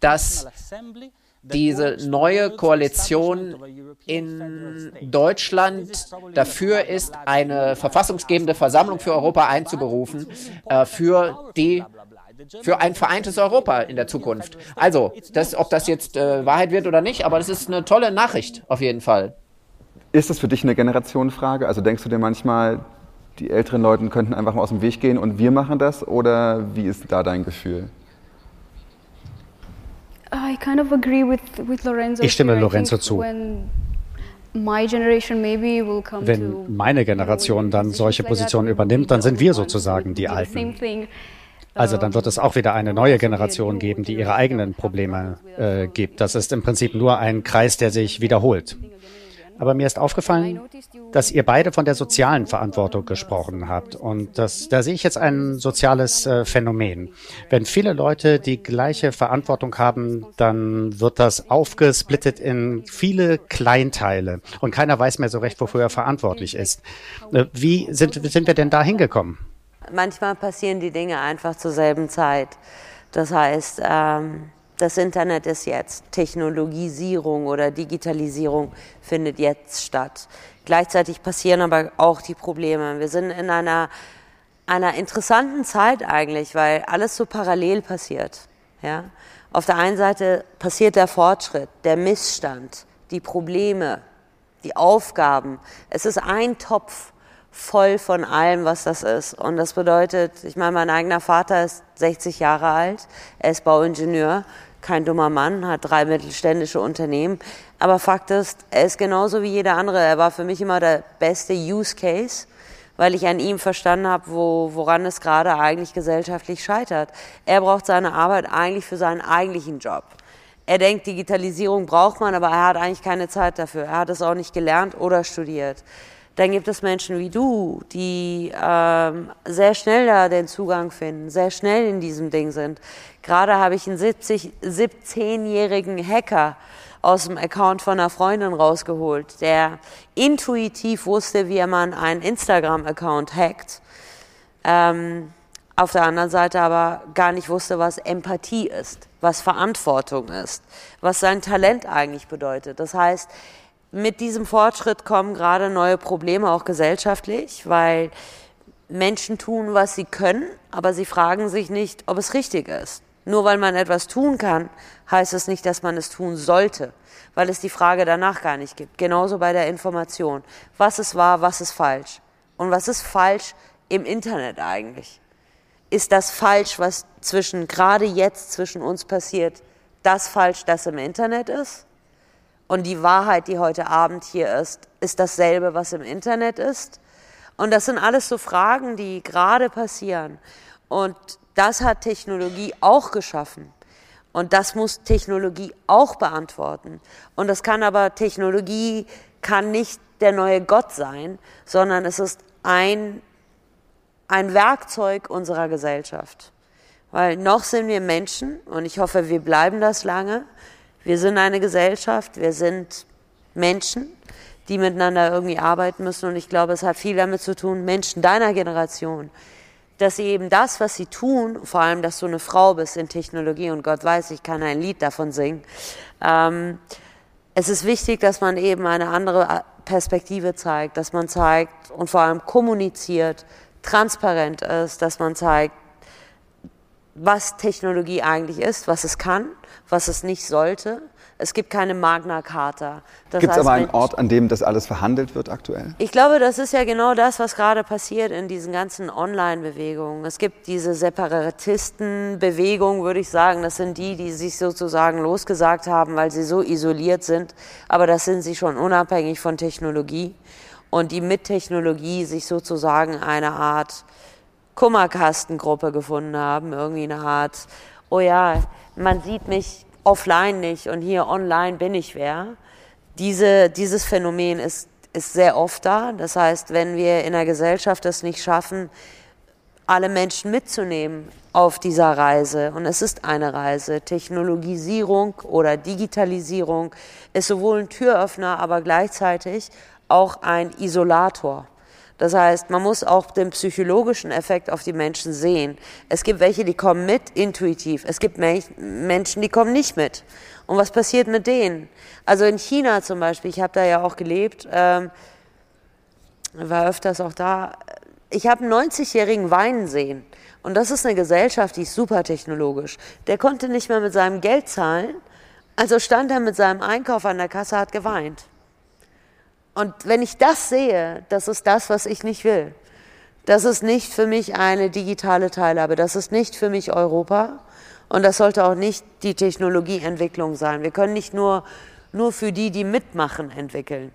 dass diese neue Koalition in Deutschland dafür ist, eine verfassungsgebende Versammlung für Europa einzuberufen, äh, für die für ein vereintes Europa in der Zukunft. Also, das, ob das jetzt äh, Wahrheit wird oder nicht, aber das ist eine tolle Nachricht auf jeden Fall. Ist das für dich eine Generationenfrage? Also denkst du dir manchmal, die älteren Leute könnten einfach mal aus dem Weg gehen und wir machen das? Oder wie ist da dein Gefühl? Ich stimme Lorenzo zu. Wenn meine Generation dann solche Positionen übernimmt, dann sind wir sozusagen die Alten. Also dann wird es auch wieder eine neue Generation geben, die ihre eigenen Probleme äh, gibt. Das ist im Prinzip nur ein Kreis, der sich wiederholt. Aber mir ist aufgefallen, dass ihr beide von der sozialen Verantwortung gesprochen habt. Und das, da sehe ich jetzt ein soziales äh, Phänomen. Wenn viele Leute die gleiche Verantwortung haben, dann wird das aufgesplittet in viele Kleinteile. Und keiner weiß mehr so recht, wofür er verantwortlich ist. Äh, wie sind, sind wir denn da hingekommen? Manchmal passieren die Dinge einfach zur selben Zeit. Das heißt, ähm, das Internet ist jetzt, Technologisierung oder Digitalisierung findet jetzt statt. Gleichzeitig passieren aber auch die Probleme. Wir sind in einer, einer interessanten Zeit eigentlich, weil alles so parallel passiert. Ja? Auf der einen Seite passiert der Fortschritt, der Missstand, die Probleme, die Aufgaben. Es ist ein Topf voll von allem, was das ist. Und das bedeutet, ich meine, mein eigener Vater ist 60 Jahre alt, er ist Bauingenieur kein dummer Mann, hat drei mittelständische Unternehmen. Aber Fakt ist, er ist genauso wie jeder andere. Er war für mich immer der beste Use Case, weil ich an ihm verstanden habe, wo, woran es gerade eigentlich gesellschaftlich scheitert. Er braucht seine Arbeit eigentlich für seinen eigentlichen Job. Er denkt, Digitalisierung braucht man, aber er hat eigentlich keine Zeit dafür. Er hat es auch nicht gelernt oder studiert. Dann gibt es Menschen wie du, die ähm, sehr schnell da den Zugang finden, sehr schnell in diesem Ding sind. Gerade habe ich einen 70, 17-jährigen Hacker aus dem Account von einer Freundin rausgeholt, der intuitiv wusste, wie man einen Instagram-Account hackt. Ähm, auf der anderen Seite aber gar nicht wusste, was Empathie ist, was Verantwortung ist, was sein Talent eigentlich bedeutet. Das heißt, mit diesem Fortschritt kommen gerade neue Probleme, auch gesellschaftlich, weil Menschen tun, was sie können, aber sie fragen sich nicht, ob es richtig ist. Nur weil man etwas tun kann, heißt es nicht, dass man es tun sollte, weil es die Frage danach gar nicht gibt. Genauso bei der Information. Was ist wahr, was ist falsch? Und was ist falsch im Internet eigentlich? Ist das falsch, was zwischen, gerade jetzt zwischen uns passiert, das falsch, das im Internet ist? Und die Wahrheit, die heute Abend hier ist, ist dasselbe, was im Internet ist. Und das sind alles so Fragen, die gerade passieren. Und das hat Technologie auch geschaffen. Und das muss Technologie auch beantworten. Und das kann aber, Technologie kann nicht der neue Gott sein, sondern es ist ein, ein Werkzeug unserer Gesellschaft. Weil noch sind wir Menschen und ich hoffe, wir bleiben das lange. Wir sind eine Gesellschaft, wir sind Menschen, die miteinander irgendwie arbeiten müssen. Und ich glaube, es hat viel damit zu tun, Menschen deiner Generation, dass sie eben das, was sie tun, vor allem, dass du eine Frau bist in Technologie und Gott weiß, ich kann ein Lied davon singen. Ähm, es ist wichtig, dass man eben eine andere Perspektive zeigt, dass man zeigt und vor allem kommuniziert, transparent ist, dass man zeigt, was Technologie eigentlich ist, was es kann, was es nicht sollte. Es gibt keine Magna Carta. Gibt es aber einen Ort, an dem das alles verhandelt wird aktuell? Ich glaube, das ist ja genau das, was gerade passiert in diesen ganzen Online-Bewegungen. Es gibt diese Separatistenbewegung, würde ich sagen. Das sind die, die sich sozusagen losgesagt haben, weil sie so isoliert sind. Aber das sind sie schon unabhängig von Technologie. Und die mit Technologie sich sozusagen eine Art Kummerkastengruppe gefunden haben. Irgendwie eine Art, oh ja, man sieht mich offline nicht und hier online bin ich wer. Diese, dieses Phänomen ist, ist sehr oft da. Das heißt, wenn wir in der Gesellschaft es nicht schaffen, alle Menschen mitzunehmen auf dieser Reise, und es ist eine Reise, Technologisierung oder Digitalisierung ist sowohl ein Türöffner, aber gleichzeitig auch ein Isolator. Das heißt, man muss auch den psychologischen Effekt auf die Menschen sehen. Es gibt welche, die kommen mit, intuitiv. Es gibt Menschen, die kommen nicht mit. Und was passiert mit denen? Also in China zum Beispiel, ich habe da ja auch gelebt, ähm, war öfters auch da. Ich habe einen 90-jährigen weinen sehen. Und das ist eine Gesellschaft, die ist super technologisch. Der konnte nicht mehr mit seinem Geld zahlen, also stand er mit seinem Einkauf an der Kasse, hat geweint. Und wenn ich das sehe, das ist das, was ich nicht will. Das ist nicht für mich eine digitale Teilhabe. Das ist nicht für mich Europa. Und das sollte auch nicht die Technologieentwicklung sein. Wir können nicht nur, nur für die, die mitmachen, entwickeln.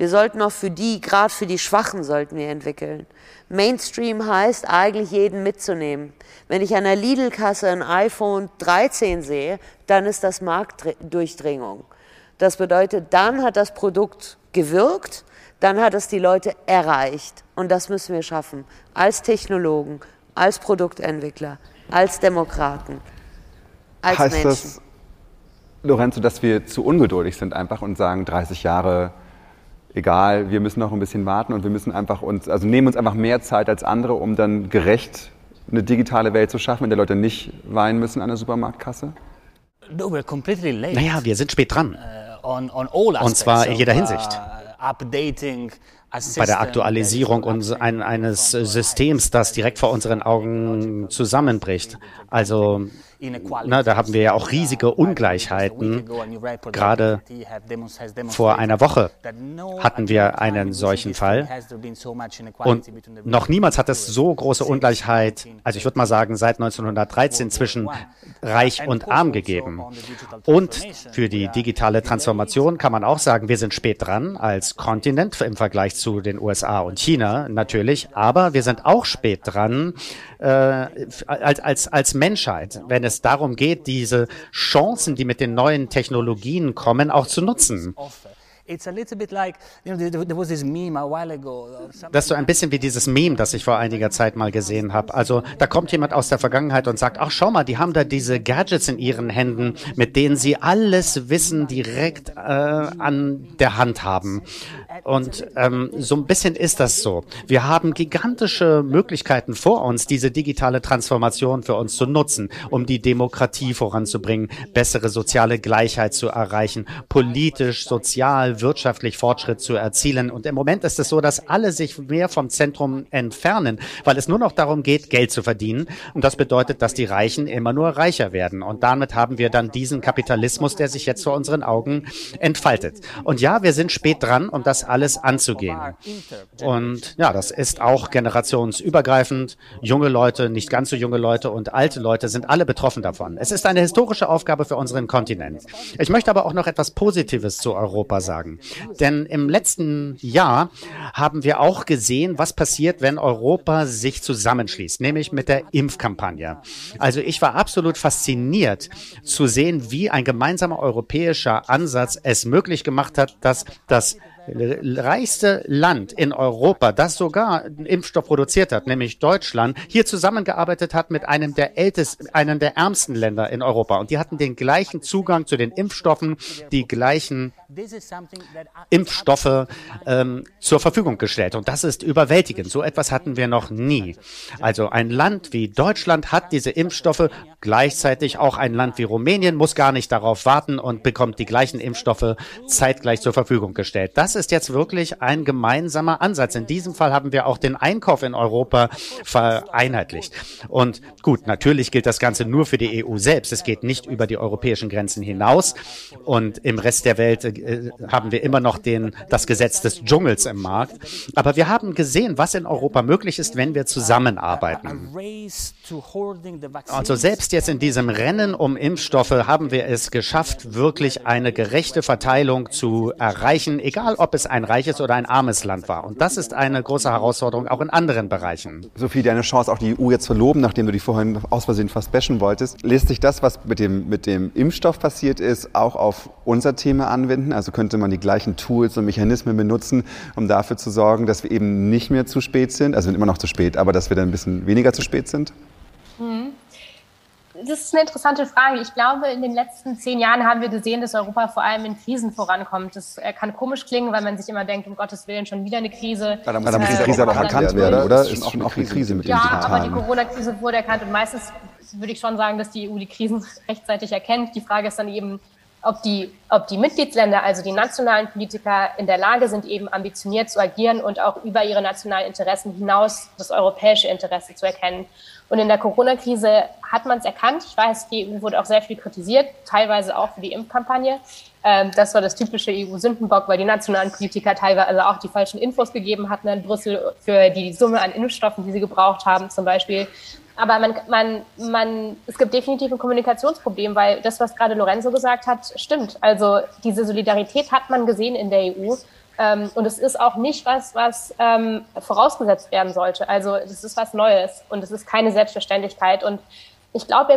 Wir sollten auch für die, gerade für die Schwachen, sollten wir entwickeln. Mainstream heißt eigentlich jeden mitzunehmen. Wenn ich an der Lidl-Kasse ein iPhone 13 sehe, dann ist das Marktdurchdringung. Das bedeutet, dann hat das Produkt gewirkt, dann hat es die Leute erreicht. Und das müssen wir schaffen. Als Technologen, als Produktentwickler, als Demokraten, als heißt Menschen. das, Lorenzo, dass wir zu ungeduldig sind einfach und sagen, 30 Jahre, egal, wir müssen noch ein bisschen warten und wir müssen einfach uns, also nehmen uns einfach mehr Zeit als andere, um dann gerecht eine digitale Welt zu schaffen, in der Leute nicht weinen müssen an der Supermarktkasse? No, we're completely late. Naja, wir sind spät dran. Uh, und zwar in jeder Hinsicht. Uh, Bei der Aktualisierung eines Systems, das direkt vor unseren Augen zusammenbricht. Also na, da haben wir ja auch riesige Ungleichheiten. Gerade vor einer Woche hatten wir einen solchen Fall. Und noch niemals hat es so große Ungleichheit, also ich würde mal sagen, seit 1913 zwischen Reich und Arm gegeben. Und für die digitale Transformation kann man auch sagen, wir sind spät dran als Kontinent im Vergleich zu den USA und China natürlich, aber wir sind auch spät dran äh, als, als, als Menschheit, wenn es darum geht, diese Chancen, die mit den neuen Technologien kommen, auch zu nutzen. Das ist so ein bisschen wie dieses Meme, das ich vor einiger Zeit mal gesehen habe. Also da kommt jemand aus der Vergangenheit und sagt, ach schau mal, die haben da diese Gadgets in ihren Händen, mit denen sie alles Wissen direkt äh, an der Hand haben. Und ähm, so ein bisschen ist das so. Wir haben gigantische Möglichkeiten vor uns, diese digitale Transformation für uns zu nutzen, um die Demokratie voranzubringen, bessere soziale Gleichheit zu erreichen, politisch, sozial, wirtschaftlich Fortschritt zu erzielen. Und im Moment ist es so, dass alle sich mehr vom Zentrum entfernen, weil es nur noch darum geht, Geld zu verdienen. Und das bedeutet, dass die Reichen immer nur reicher werden. Und damit haben wir dann diesen Kapitalismus, der sich jetzt vor unseren Augen entfaltet. Und ja, wir sind spät dran, um das alles anzugehen. Und ja, das ist auch generationsübergreifend. Junge Leute, nicht ganz so junge Leute und alte Leute sind alle betroffen davon. Es ist eine historische Aufgabe für unseren Kontinent. Ich möchte aber auch noch etwas Positives zu Europa sagen sagen. Denn im letzten Jahr haben wir auch gesehen, was passiert, wenn Europa sich zusammenschließt, nämlich mit der Impfkampagne. Also ich war absolut fasziniert zu sehen, wie ein gemeinsamer europäischer Ansatz es möglich gemacht hat, dass das reichste Land in Europa, das sogar einen Impfstoff produziert hat, nämlich Deutschland, hier zusammengearbeitet hat mit einem der ältesten, einem der ärmsten Länder in Europa. Und die hatten den gleichen Zugang zu den Impfstoffen, die gleichen Impfstoffe ähm, zur Verfügung gestellt. Und das ist überwältigend. So etwas hatten wir noch nie. Also ein Land wie Deutschland hat diese Impfstoffe, gleichzeitig auch ein Land wie Rumänien muss gar nicht darauf warten und bekommt die gleichen Impfstoffe zeitgleich zur Verfügung gestellt. Das ist jetzt wirklich ein gemeinsamer Ansatz. In diesem Fall haben wir auch den Einkauf in Europa vereinheitlicht. Und gut, natürlich gilt das Ganze nur für die EU selbst. Es geht nicht über die europäischen Grenzen hinaus. Und im Rest der Welt äh, haben wir immer noch den, das Gesetz des Dschungels im Markt. Aber wir haben gesehen, was in Europa möglich ist, wenn wir zusammenarbeiten. Also selbst jetzt in diesem Rennen um Impfstoffe haben wir es geschafft, wirklich eine gerechte Verteilung zu erreichen, egal ob es ein reiches oder ein armes Land war. Und das ist eine große Herausforderung auch in anderen Bereichen. Sophie, deine Chance, auch die EU jetzt zu loben, nachdem du die vorhin aus Versehen fast bashen wolltest. Lässt sich das, was mit dem, mit dem Impfstoff passiert ist, auch auf unser Thema anwenden? Also könnte man die gleichen Tools und Mechanismen benutzen, um dafür zu sorgen, dass wir eben nicht mehr zu spät sind? Also wir sind immer noch zu spät, aber dass wir dann ein bisschen weniger zu spät sind? Mhm das ist eine interessante Frage. Ich glaube, in den letzten zehn Jahren haben wir gesehen, dass Europa vor allem in Krisen vorankommt. Das äh, kann komisch klingen, weil man sich immer denkt, um Gottes Willen schon wieder eine Krise. Ja, da muss äh, die Krise aber erkannt werden, oder? Ist auch, auch eine Krise mit dem Ja, Digitalen. aber die Corona-Krise wurde erkannt und meistens würde ich schon sagen, dass die EU die Krisen rechtzeitig erkennt. Die Frage ist dann eben, ob die, ob die Mitgliedsländer, also die nationalen Politiker, in der Lage sind, eben ambitioniert zu agieren und auch über ihre nationalen Interessen hinaus das europäische Interesse zu erkennen. Und in der Corona-Krise hat man es erkannt. Ich weiß, die EU wurde auch sehr viel kritisiert, teilweise auch für die Impfkampagne. Ähm, das war das typische EU-Sündenbock, weil die nationalen Politiker teilweise auch die falschen Infos gegeben hatten in Brüssel für die Summe an Impfstoffen, die sie gebraucht haben, zum Beispiel. Aber man, man, man, es gibt definitiv ein Kommunikationsproblem, weil das, was gerade Lorenzo gesagt hat, stimmt. Also diese Solidarität hat man gesehen in der EU. Ähm, und es ist auch nicht was, was ähm, vorausgesetzt werden sollte. Also es ist was Neues und es ist keine Selbstverständlichkeit. Und ich glaube,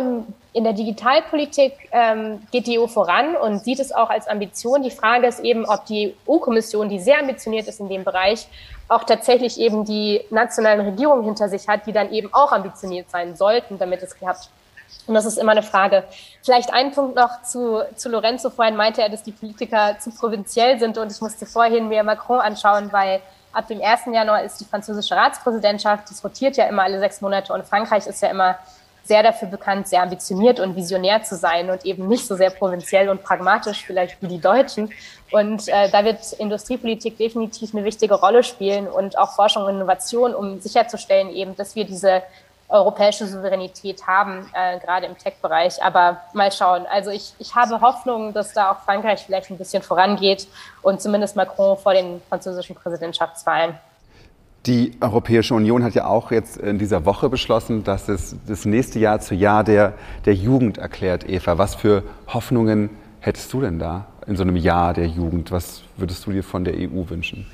in der Digitalpolitik ähm, geht die EU voran und sieht es auch als Ambition. Die Frage ist eben, ob die EU-Kommission, die sehr ambitioniert ist in dem Bereich, auch tatsächlich eben die nationalen Regierungen hinter sich hat, die dann eben auch ambitioniert sein sollten, damit es klappt. Und das ist immer eine Frage. Vielleicht ein Punkt noch zu, zu Lorenzo. Vorhin meinte er, dass die Politiker zu provinziell sind und ich musste vorhin mir Macron anschauen, weil ab dem 1. Januar ist die französische Ratspräsidentschaft. Das rotiert ja immer alle sechs Monate und Frankreich ist ja immer sehr dafür bekannt, sehr ambitioniert und visionär zu sein und eben nicht so sehr provinziell und pragmatisch vielleicht wie die Deutschen. Und äh, da wird Industriepolitik definitiv eine wichtige Rolle spielen und auch Forschung und Innovation, um sicherzustellen eben, dass wir diese europäische Souveränität haben, äh, gerade im Tech-Bereich. Aber mal schauen. Also ich, ich habe Hoffnung, dass da auch Frankreich vielleicht ein bisschen vorangeht und zumindest Macron vor den französischen Präsidentschaftswahlen. Die Europäische Union hat ja auch jetzt in dieser Woche beschlossen, dass es das nächste Jahr zu Jahr der, der Jugend erklärt. Eva, was für Hoffnungen hättest du denn da in so einem Jahr der Jugend? Was würdest du dir von der EU wünschen?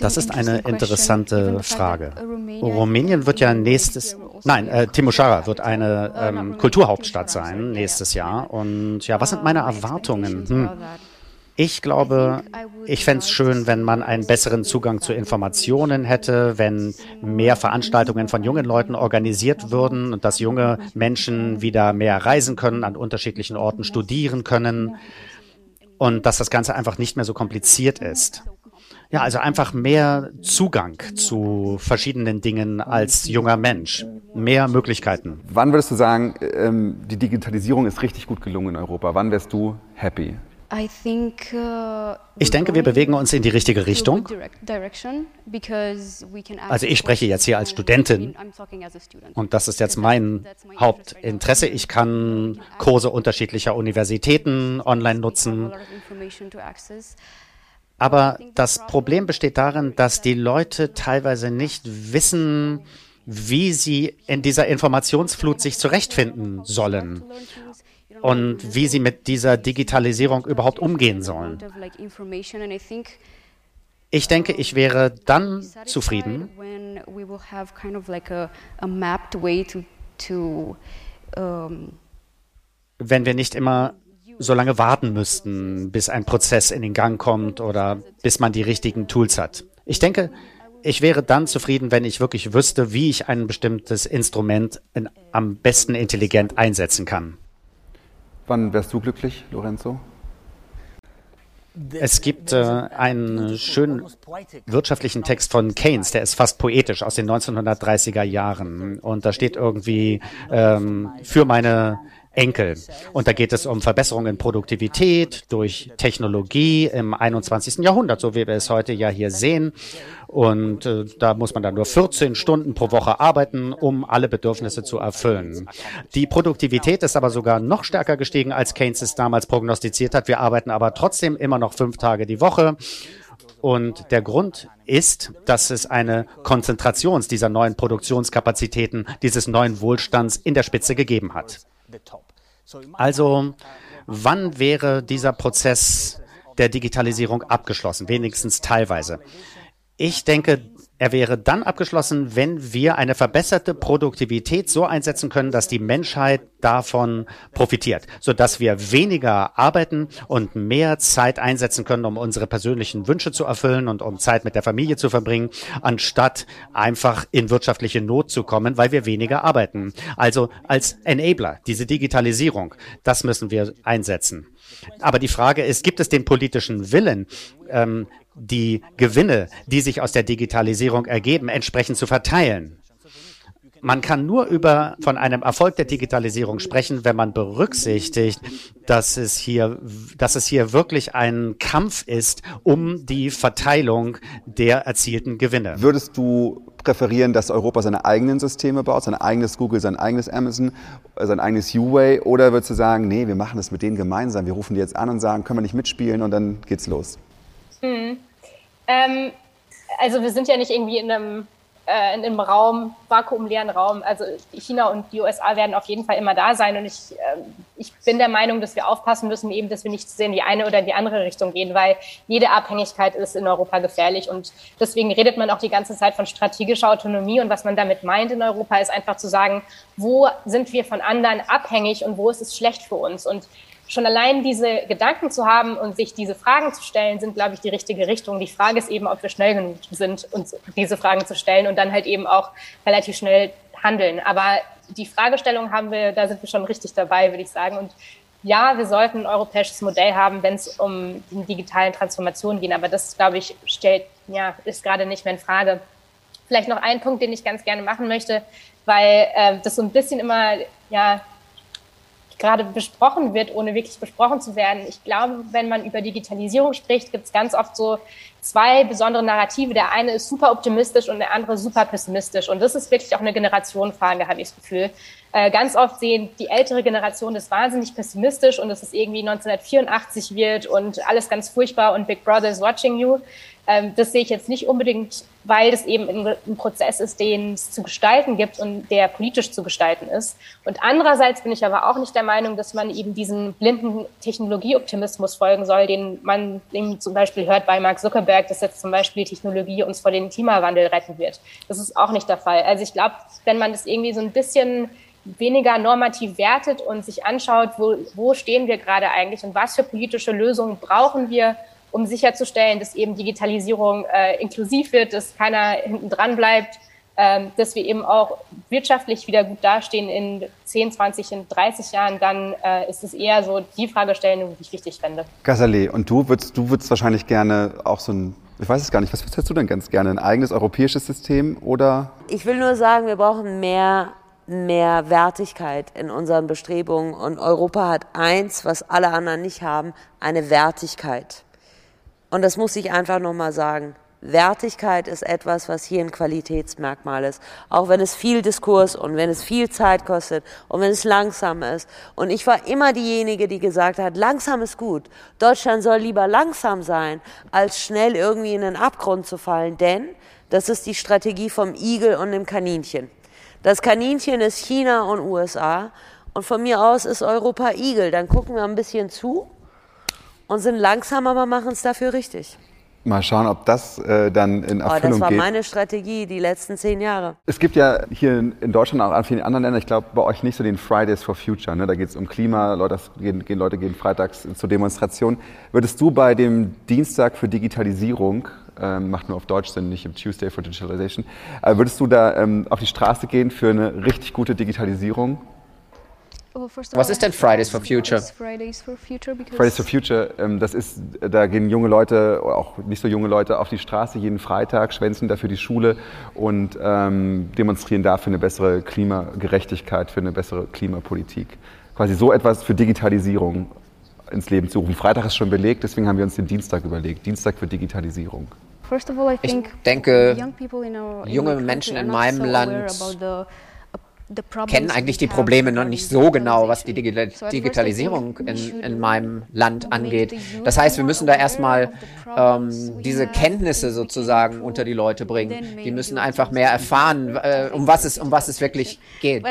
Das ist eine interessante Frage. Rumänien wird ja nächstes, nein, äh, Timisoara wird eine ähm, Kulturhauptstadt sein nächstes Jahr. Und ja, was sind meine Erwartungen? Hm. Ich glaube, ich fände es schön, wenn man einen besseren Zugang zu Informationen hätte, wenn mehr Veranstaltungen von jungen Leuten organisiert würden und dass junge Menschen wieder mehr reisen können, an unterschiedlichen Orten studieren können und dass das Ganze einfach nicht mehr so kompliziert ist. Ja, also einfach mehr Zugang zu verschiedenen Dingen als junger Mensch, mehr Möglichkeiten. Wann würdest du sagen, ähm, die Digitalisierung ist richtig gut gelungen in Europa? Wann wärst du happy? Uh, ich denke, wir bewegen uns in die richtige Richtung. Also ich spreche jetzt hier als Studentin und das ist jetzt mein Hauptinteresse. Ich kann Kurse unterschiedlicher Universitäten online nutzen. Aber das Problem besteht darin, dass die Leute teilweise nicht wissen, wie sie in dieser Informationsflut sich zurechtfinden sollen und wie sie mit dieser Digitalisierung überhaupt umgehen sollen. Ich denke, ich wäre dann zufrieden, wenn wir nicht immer so lange warten müssten, bis ein Prozess in den Gang kommt oder bis man die richtigen Tools hat. Ich denke, ich wäre dann zufrieden, wenn ich wirklich wüsste, wie ich ein bestimmtes Instrument in, am besten intelligent einsetzen kann. Wann wärst du glücklich, Lorenzo? Es gibt äh, einen schönen wirtschaftlichen Text von Keynes, der ist fast poetisch aus den 1930er Jahren. Und da steht irgendwie ähm, für meine Enkel. Und da geht es um Verbesserungen in Produktivität durch Technologie im 21. Jahrhundert, so wie wir es heute ja hier sehen. Und äh, da muss man dann nur 14 Stunden pro Woche arbeiten, um alle Bedürfnisse zu erfüllen. Die Produktivität ist aber sogar noch stärker gestiegen, als Keynes es damals prognostiziert hat. Wir arbeiten aber trotzdem immer noch fünf Tage die Woche. Und der Grund ist, dass es eine Konzentration dieser neuen Produktionskapazitäten, dieses neuen Wohlstands in der Spitze gegeben hat. Also, wann wäre dieser Prozess der Digitalisierung abgeschlossen, wenigstens teilweise? Ich denke, er wäre dann abgeschlossen, wenn wir eine verbesserte Produktivität so einsetzen können, dass die Menschheit davon profitiert, sodass wir weniger arbeiten und mehr Zeit einsetzen können, um unsere persönlichen Wünsche zu erfüllen und um Zeit mit der Familie zu verbringen, anstatt einfach in wirtschaftliche Not zu kommen, weil wir weniger arbeiten. Also als Enabler, diese Digitalisierung, das müssen wir einsetzen. Aber die Frage ist, gibt es den politischen Willen, ähm, die Gewinne, die sich aus der Digitalisierung ergeben, entsprechend zu verteilen. Man kann nur über von einem Erfolg der Digitalisierung sprechen, wenn man berücksichtigt, dass es hier, dass es hier wirklich ein Kampf ist um die Verteilung der erzielten Gewinne. Würdest du präferieren, dass Europa seine eigenen Systeme baut, sein eigenes Google, sein eigenes Amazon, sein eigenes U-Way, oder würdest du sagen, nee, wir machen das mit denen gemeinsam, wir rufen die jetzt an und sagen, können wir nicht mitspielen und dann geht's los? Hm. Ähm, also wir sind ja nicht irgendwie in einem, äh, in einem Raum, vakuumleeren Raum. Also China und die USA werden auf jeden Fall immer da sein. Und ich, äh, ich bin der Meinung, dass wir aufpassen müssen, eben, dass wir nicht in die eine oder die andere Richtung gehen, weil jede Abhängigkeit ist in Europa gefährlich. Und deswegen redet man auch die ganze Zeit von strategischer Autonomie. Und was man damit meint in Europa, ist einfach zu sagen, wo sind wir von anderen abhängig und wo ist es schlecht für uns? Und schon allein diese Gedanken zu haben und sich diese Fragen zu stellen, sind, glaube ich, die richtige Richtung. Die Frage ist eben, ob wir schnell genug sind, uns diese Fragen zu stellen und dann halt eben auch relativ schnell handeln. Aber die Fragestellung haben wir, da sind wir schon richtig dabei, würde ich sagen. Und ja, wir sollten ein europäisches Modell haben, wenn es um die digitalen Transformationen geht. Aber das, glaube ich, stellt, ja, ist gerade nicht mehr in Frage. Vielleicht noch ein Punkt, den ich ganz gerne machen möchte, weil äh, das so ein bisschen immer, ja, gerade besprochen wird, ohne wirklich besprochen zu werden. Ich glaube, wenn man über Digitalisierung spricht, gibt es ganz oft so zwei besondere Narrative. Der eine ist super optimistisch und der andere super pessimistisch. Und das ist wirklich auch eine Generationenfrage, habe ich das Gefühl. Äh, ganz oft sehen die ältere Generation das wahnsinnig pessimistisch und dass es irgendwie 1984 wird und alles ganz furchtbar und Big Brother is watching you. Ähm, das sehe ich jetzt nicht unbedingt, weil das eben ein, Prozess ist, den es zu gestalten gibt und der politisch zu gestalten ist. Und andererseits bin ich aber auch nicht der Meinung, dass man eben diesen blinden Technologieoptimismus folgen soll, den man eben zum Beispiel hört bei Mark Zuckerberg, dass jetzt zum Beispiel Technologie uns vor dem Klimawandel retten wird. Das ist auch nicht der Fall. Also ich glaube, wenn man das irgendwie so ein bisschen weniger normativ wertet und sich anschaut, wo, wo stehen wir gerade eigentlich und was für politische Lösungen brauchen wir, um sicherzustellen, dass eben Digitalisierung äh, inklusiv wird, dass keiner hinten dran bleibt, ähm, dass wir eben auch wirtschaftlich wieder gut dastehen in 10, 20, in 30 Jahren, dann äh, ist es eher so die Fragestellung, die ich wichtig fände. Gazale, und du würdest, du würdest wahrscheinlich gerne auch so ein ich weiß es gar nicht, was hättest du denn ganz gerne? Ein eigenes europäisches System oder? Ich will nur sagen, wir brauchen mehr mehr Wertigkeit in unseren Bestrebungen. Und Europa hat eins, was alle anderen nicht haben, eine Wertigkeit. Und das muss ich einfach nochmal sagen. Wertigkeit ist etwas, was hier ein Qualitätsmerkmal ist. Auch wenn es viel Diskurs und wenn es viel Zeit kostet und wenn es langsam ist. Und ich war immer diejenige, die gesagt hat, langsam ist gut. Deutschland soll lieber langsam sein, als schnell irgendwie in den Abgrund zu fallen. Denn das ist die Strategie vom Igel und dem Kaninchen. Das Kaninchen ist China und USA. Und von mir aus ist Europa Igel. Dann gucken wir ein bisschen zu und sind langsam, aber machen es dafür richtig. Mal schauen, ob das äh, dann in Erfüllung geht. Oh, das war geht. meine Strategie die letzten zehn Jahre. Es gibt ja hier in Deutschland auch an vielen anderen Ländern, ich glaube bei euch nicht so den Fridays for Future. Ne? Da geht es um Klima, Leute gehen, gehen, Leute gehen freitags zur Demonstration. Würdest du bei dem Dienstag für Digitalisierung, ähm, macht nur auf Deutsch Sinn, nicht im Tuesday for Digitalization, äh, würdest du da ähm, auf die Straße gehen für eine richtig gute Digitalisierung? Was ist denn Fridays for Future? Fridays for Future, ähm, das ist, da gehen junge Leute, auch nicht so junge Leute, auf die Straße jeden Freitag, schwänzen dafür die Schule und ähm, demonstrieren dafür eine bessere Klimagerechtigkeit, für eine bessere Klimapolitik. Quasi so etwas für Digitalisierung ins Leben zu rufen. Freitag ist schon belegt, deswegen haben wir uns den Dienstag überlegt. Dienstag für Digitalisierung. Ich denke, junge Menschen in meinem Land kennen eigentlich die Probleme noch nicht so genau, was die Digitalisierung in, in meinem Land angeht. Das heißt, wir müssen da erstmal ähm, diese Kenntnisse sozusagen unter die Leute bringen. Die müssen einfach mehr erfahren, äh, um, was es, um was es wirklich geht.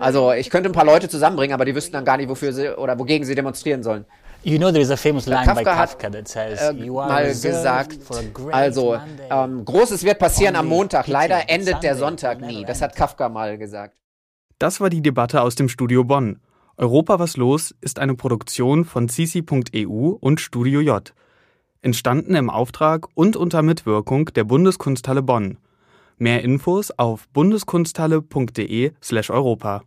Also ich könnte ein paar Leute zusammenbringen, aber die wüssten dann gar nicht, wofür sie oder wogegen sie demonstrieren sollen. You know, there is a famous line Kafka by Kafka that says, äh, mal gesagt, also ähm, Großes wird passieren am Montag, leider endet der Sonntag nie. Das hat Kafka mal gesagt. Das war die Debatte aus dem Studio Bonn. Europa was los ist eine Produktion von cici.eu und Studio J. Entstanden im Auftrag und unter Mitwirkung der Bundeskunsthalle Bonn. Mehr Infos auf bundeskunsthalle.de/europa.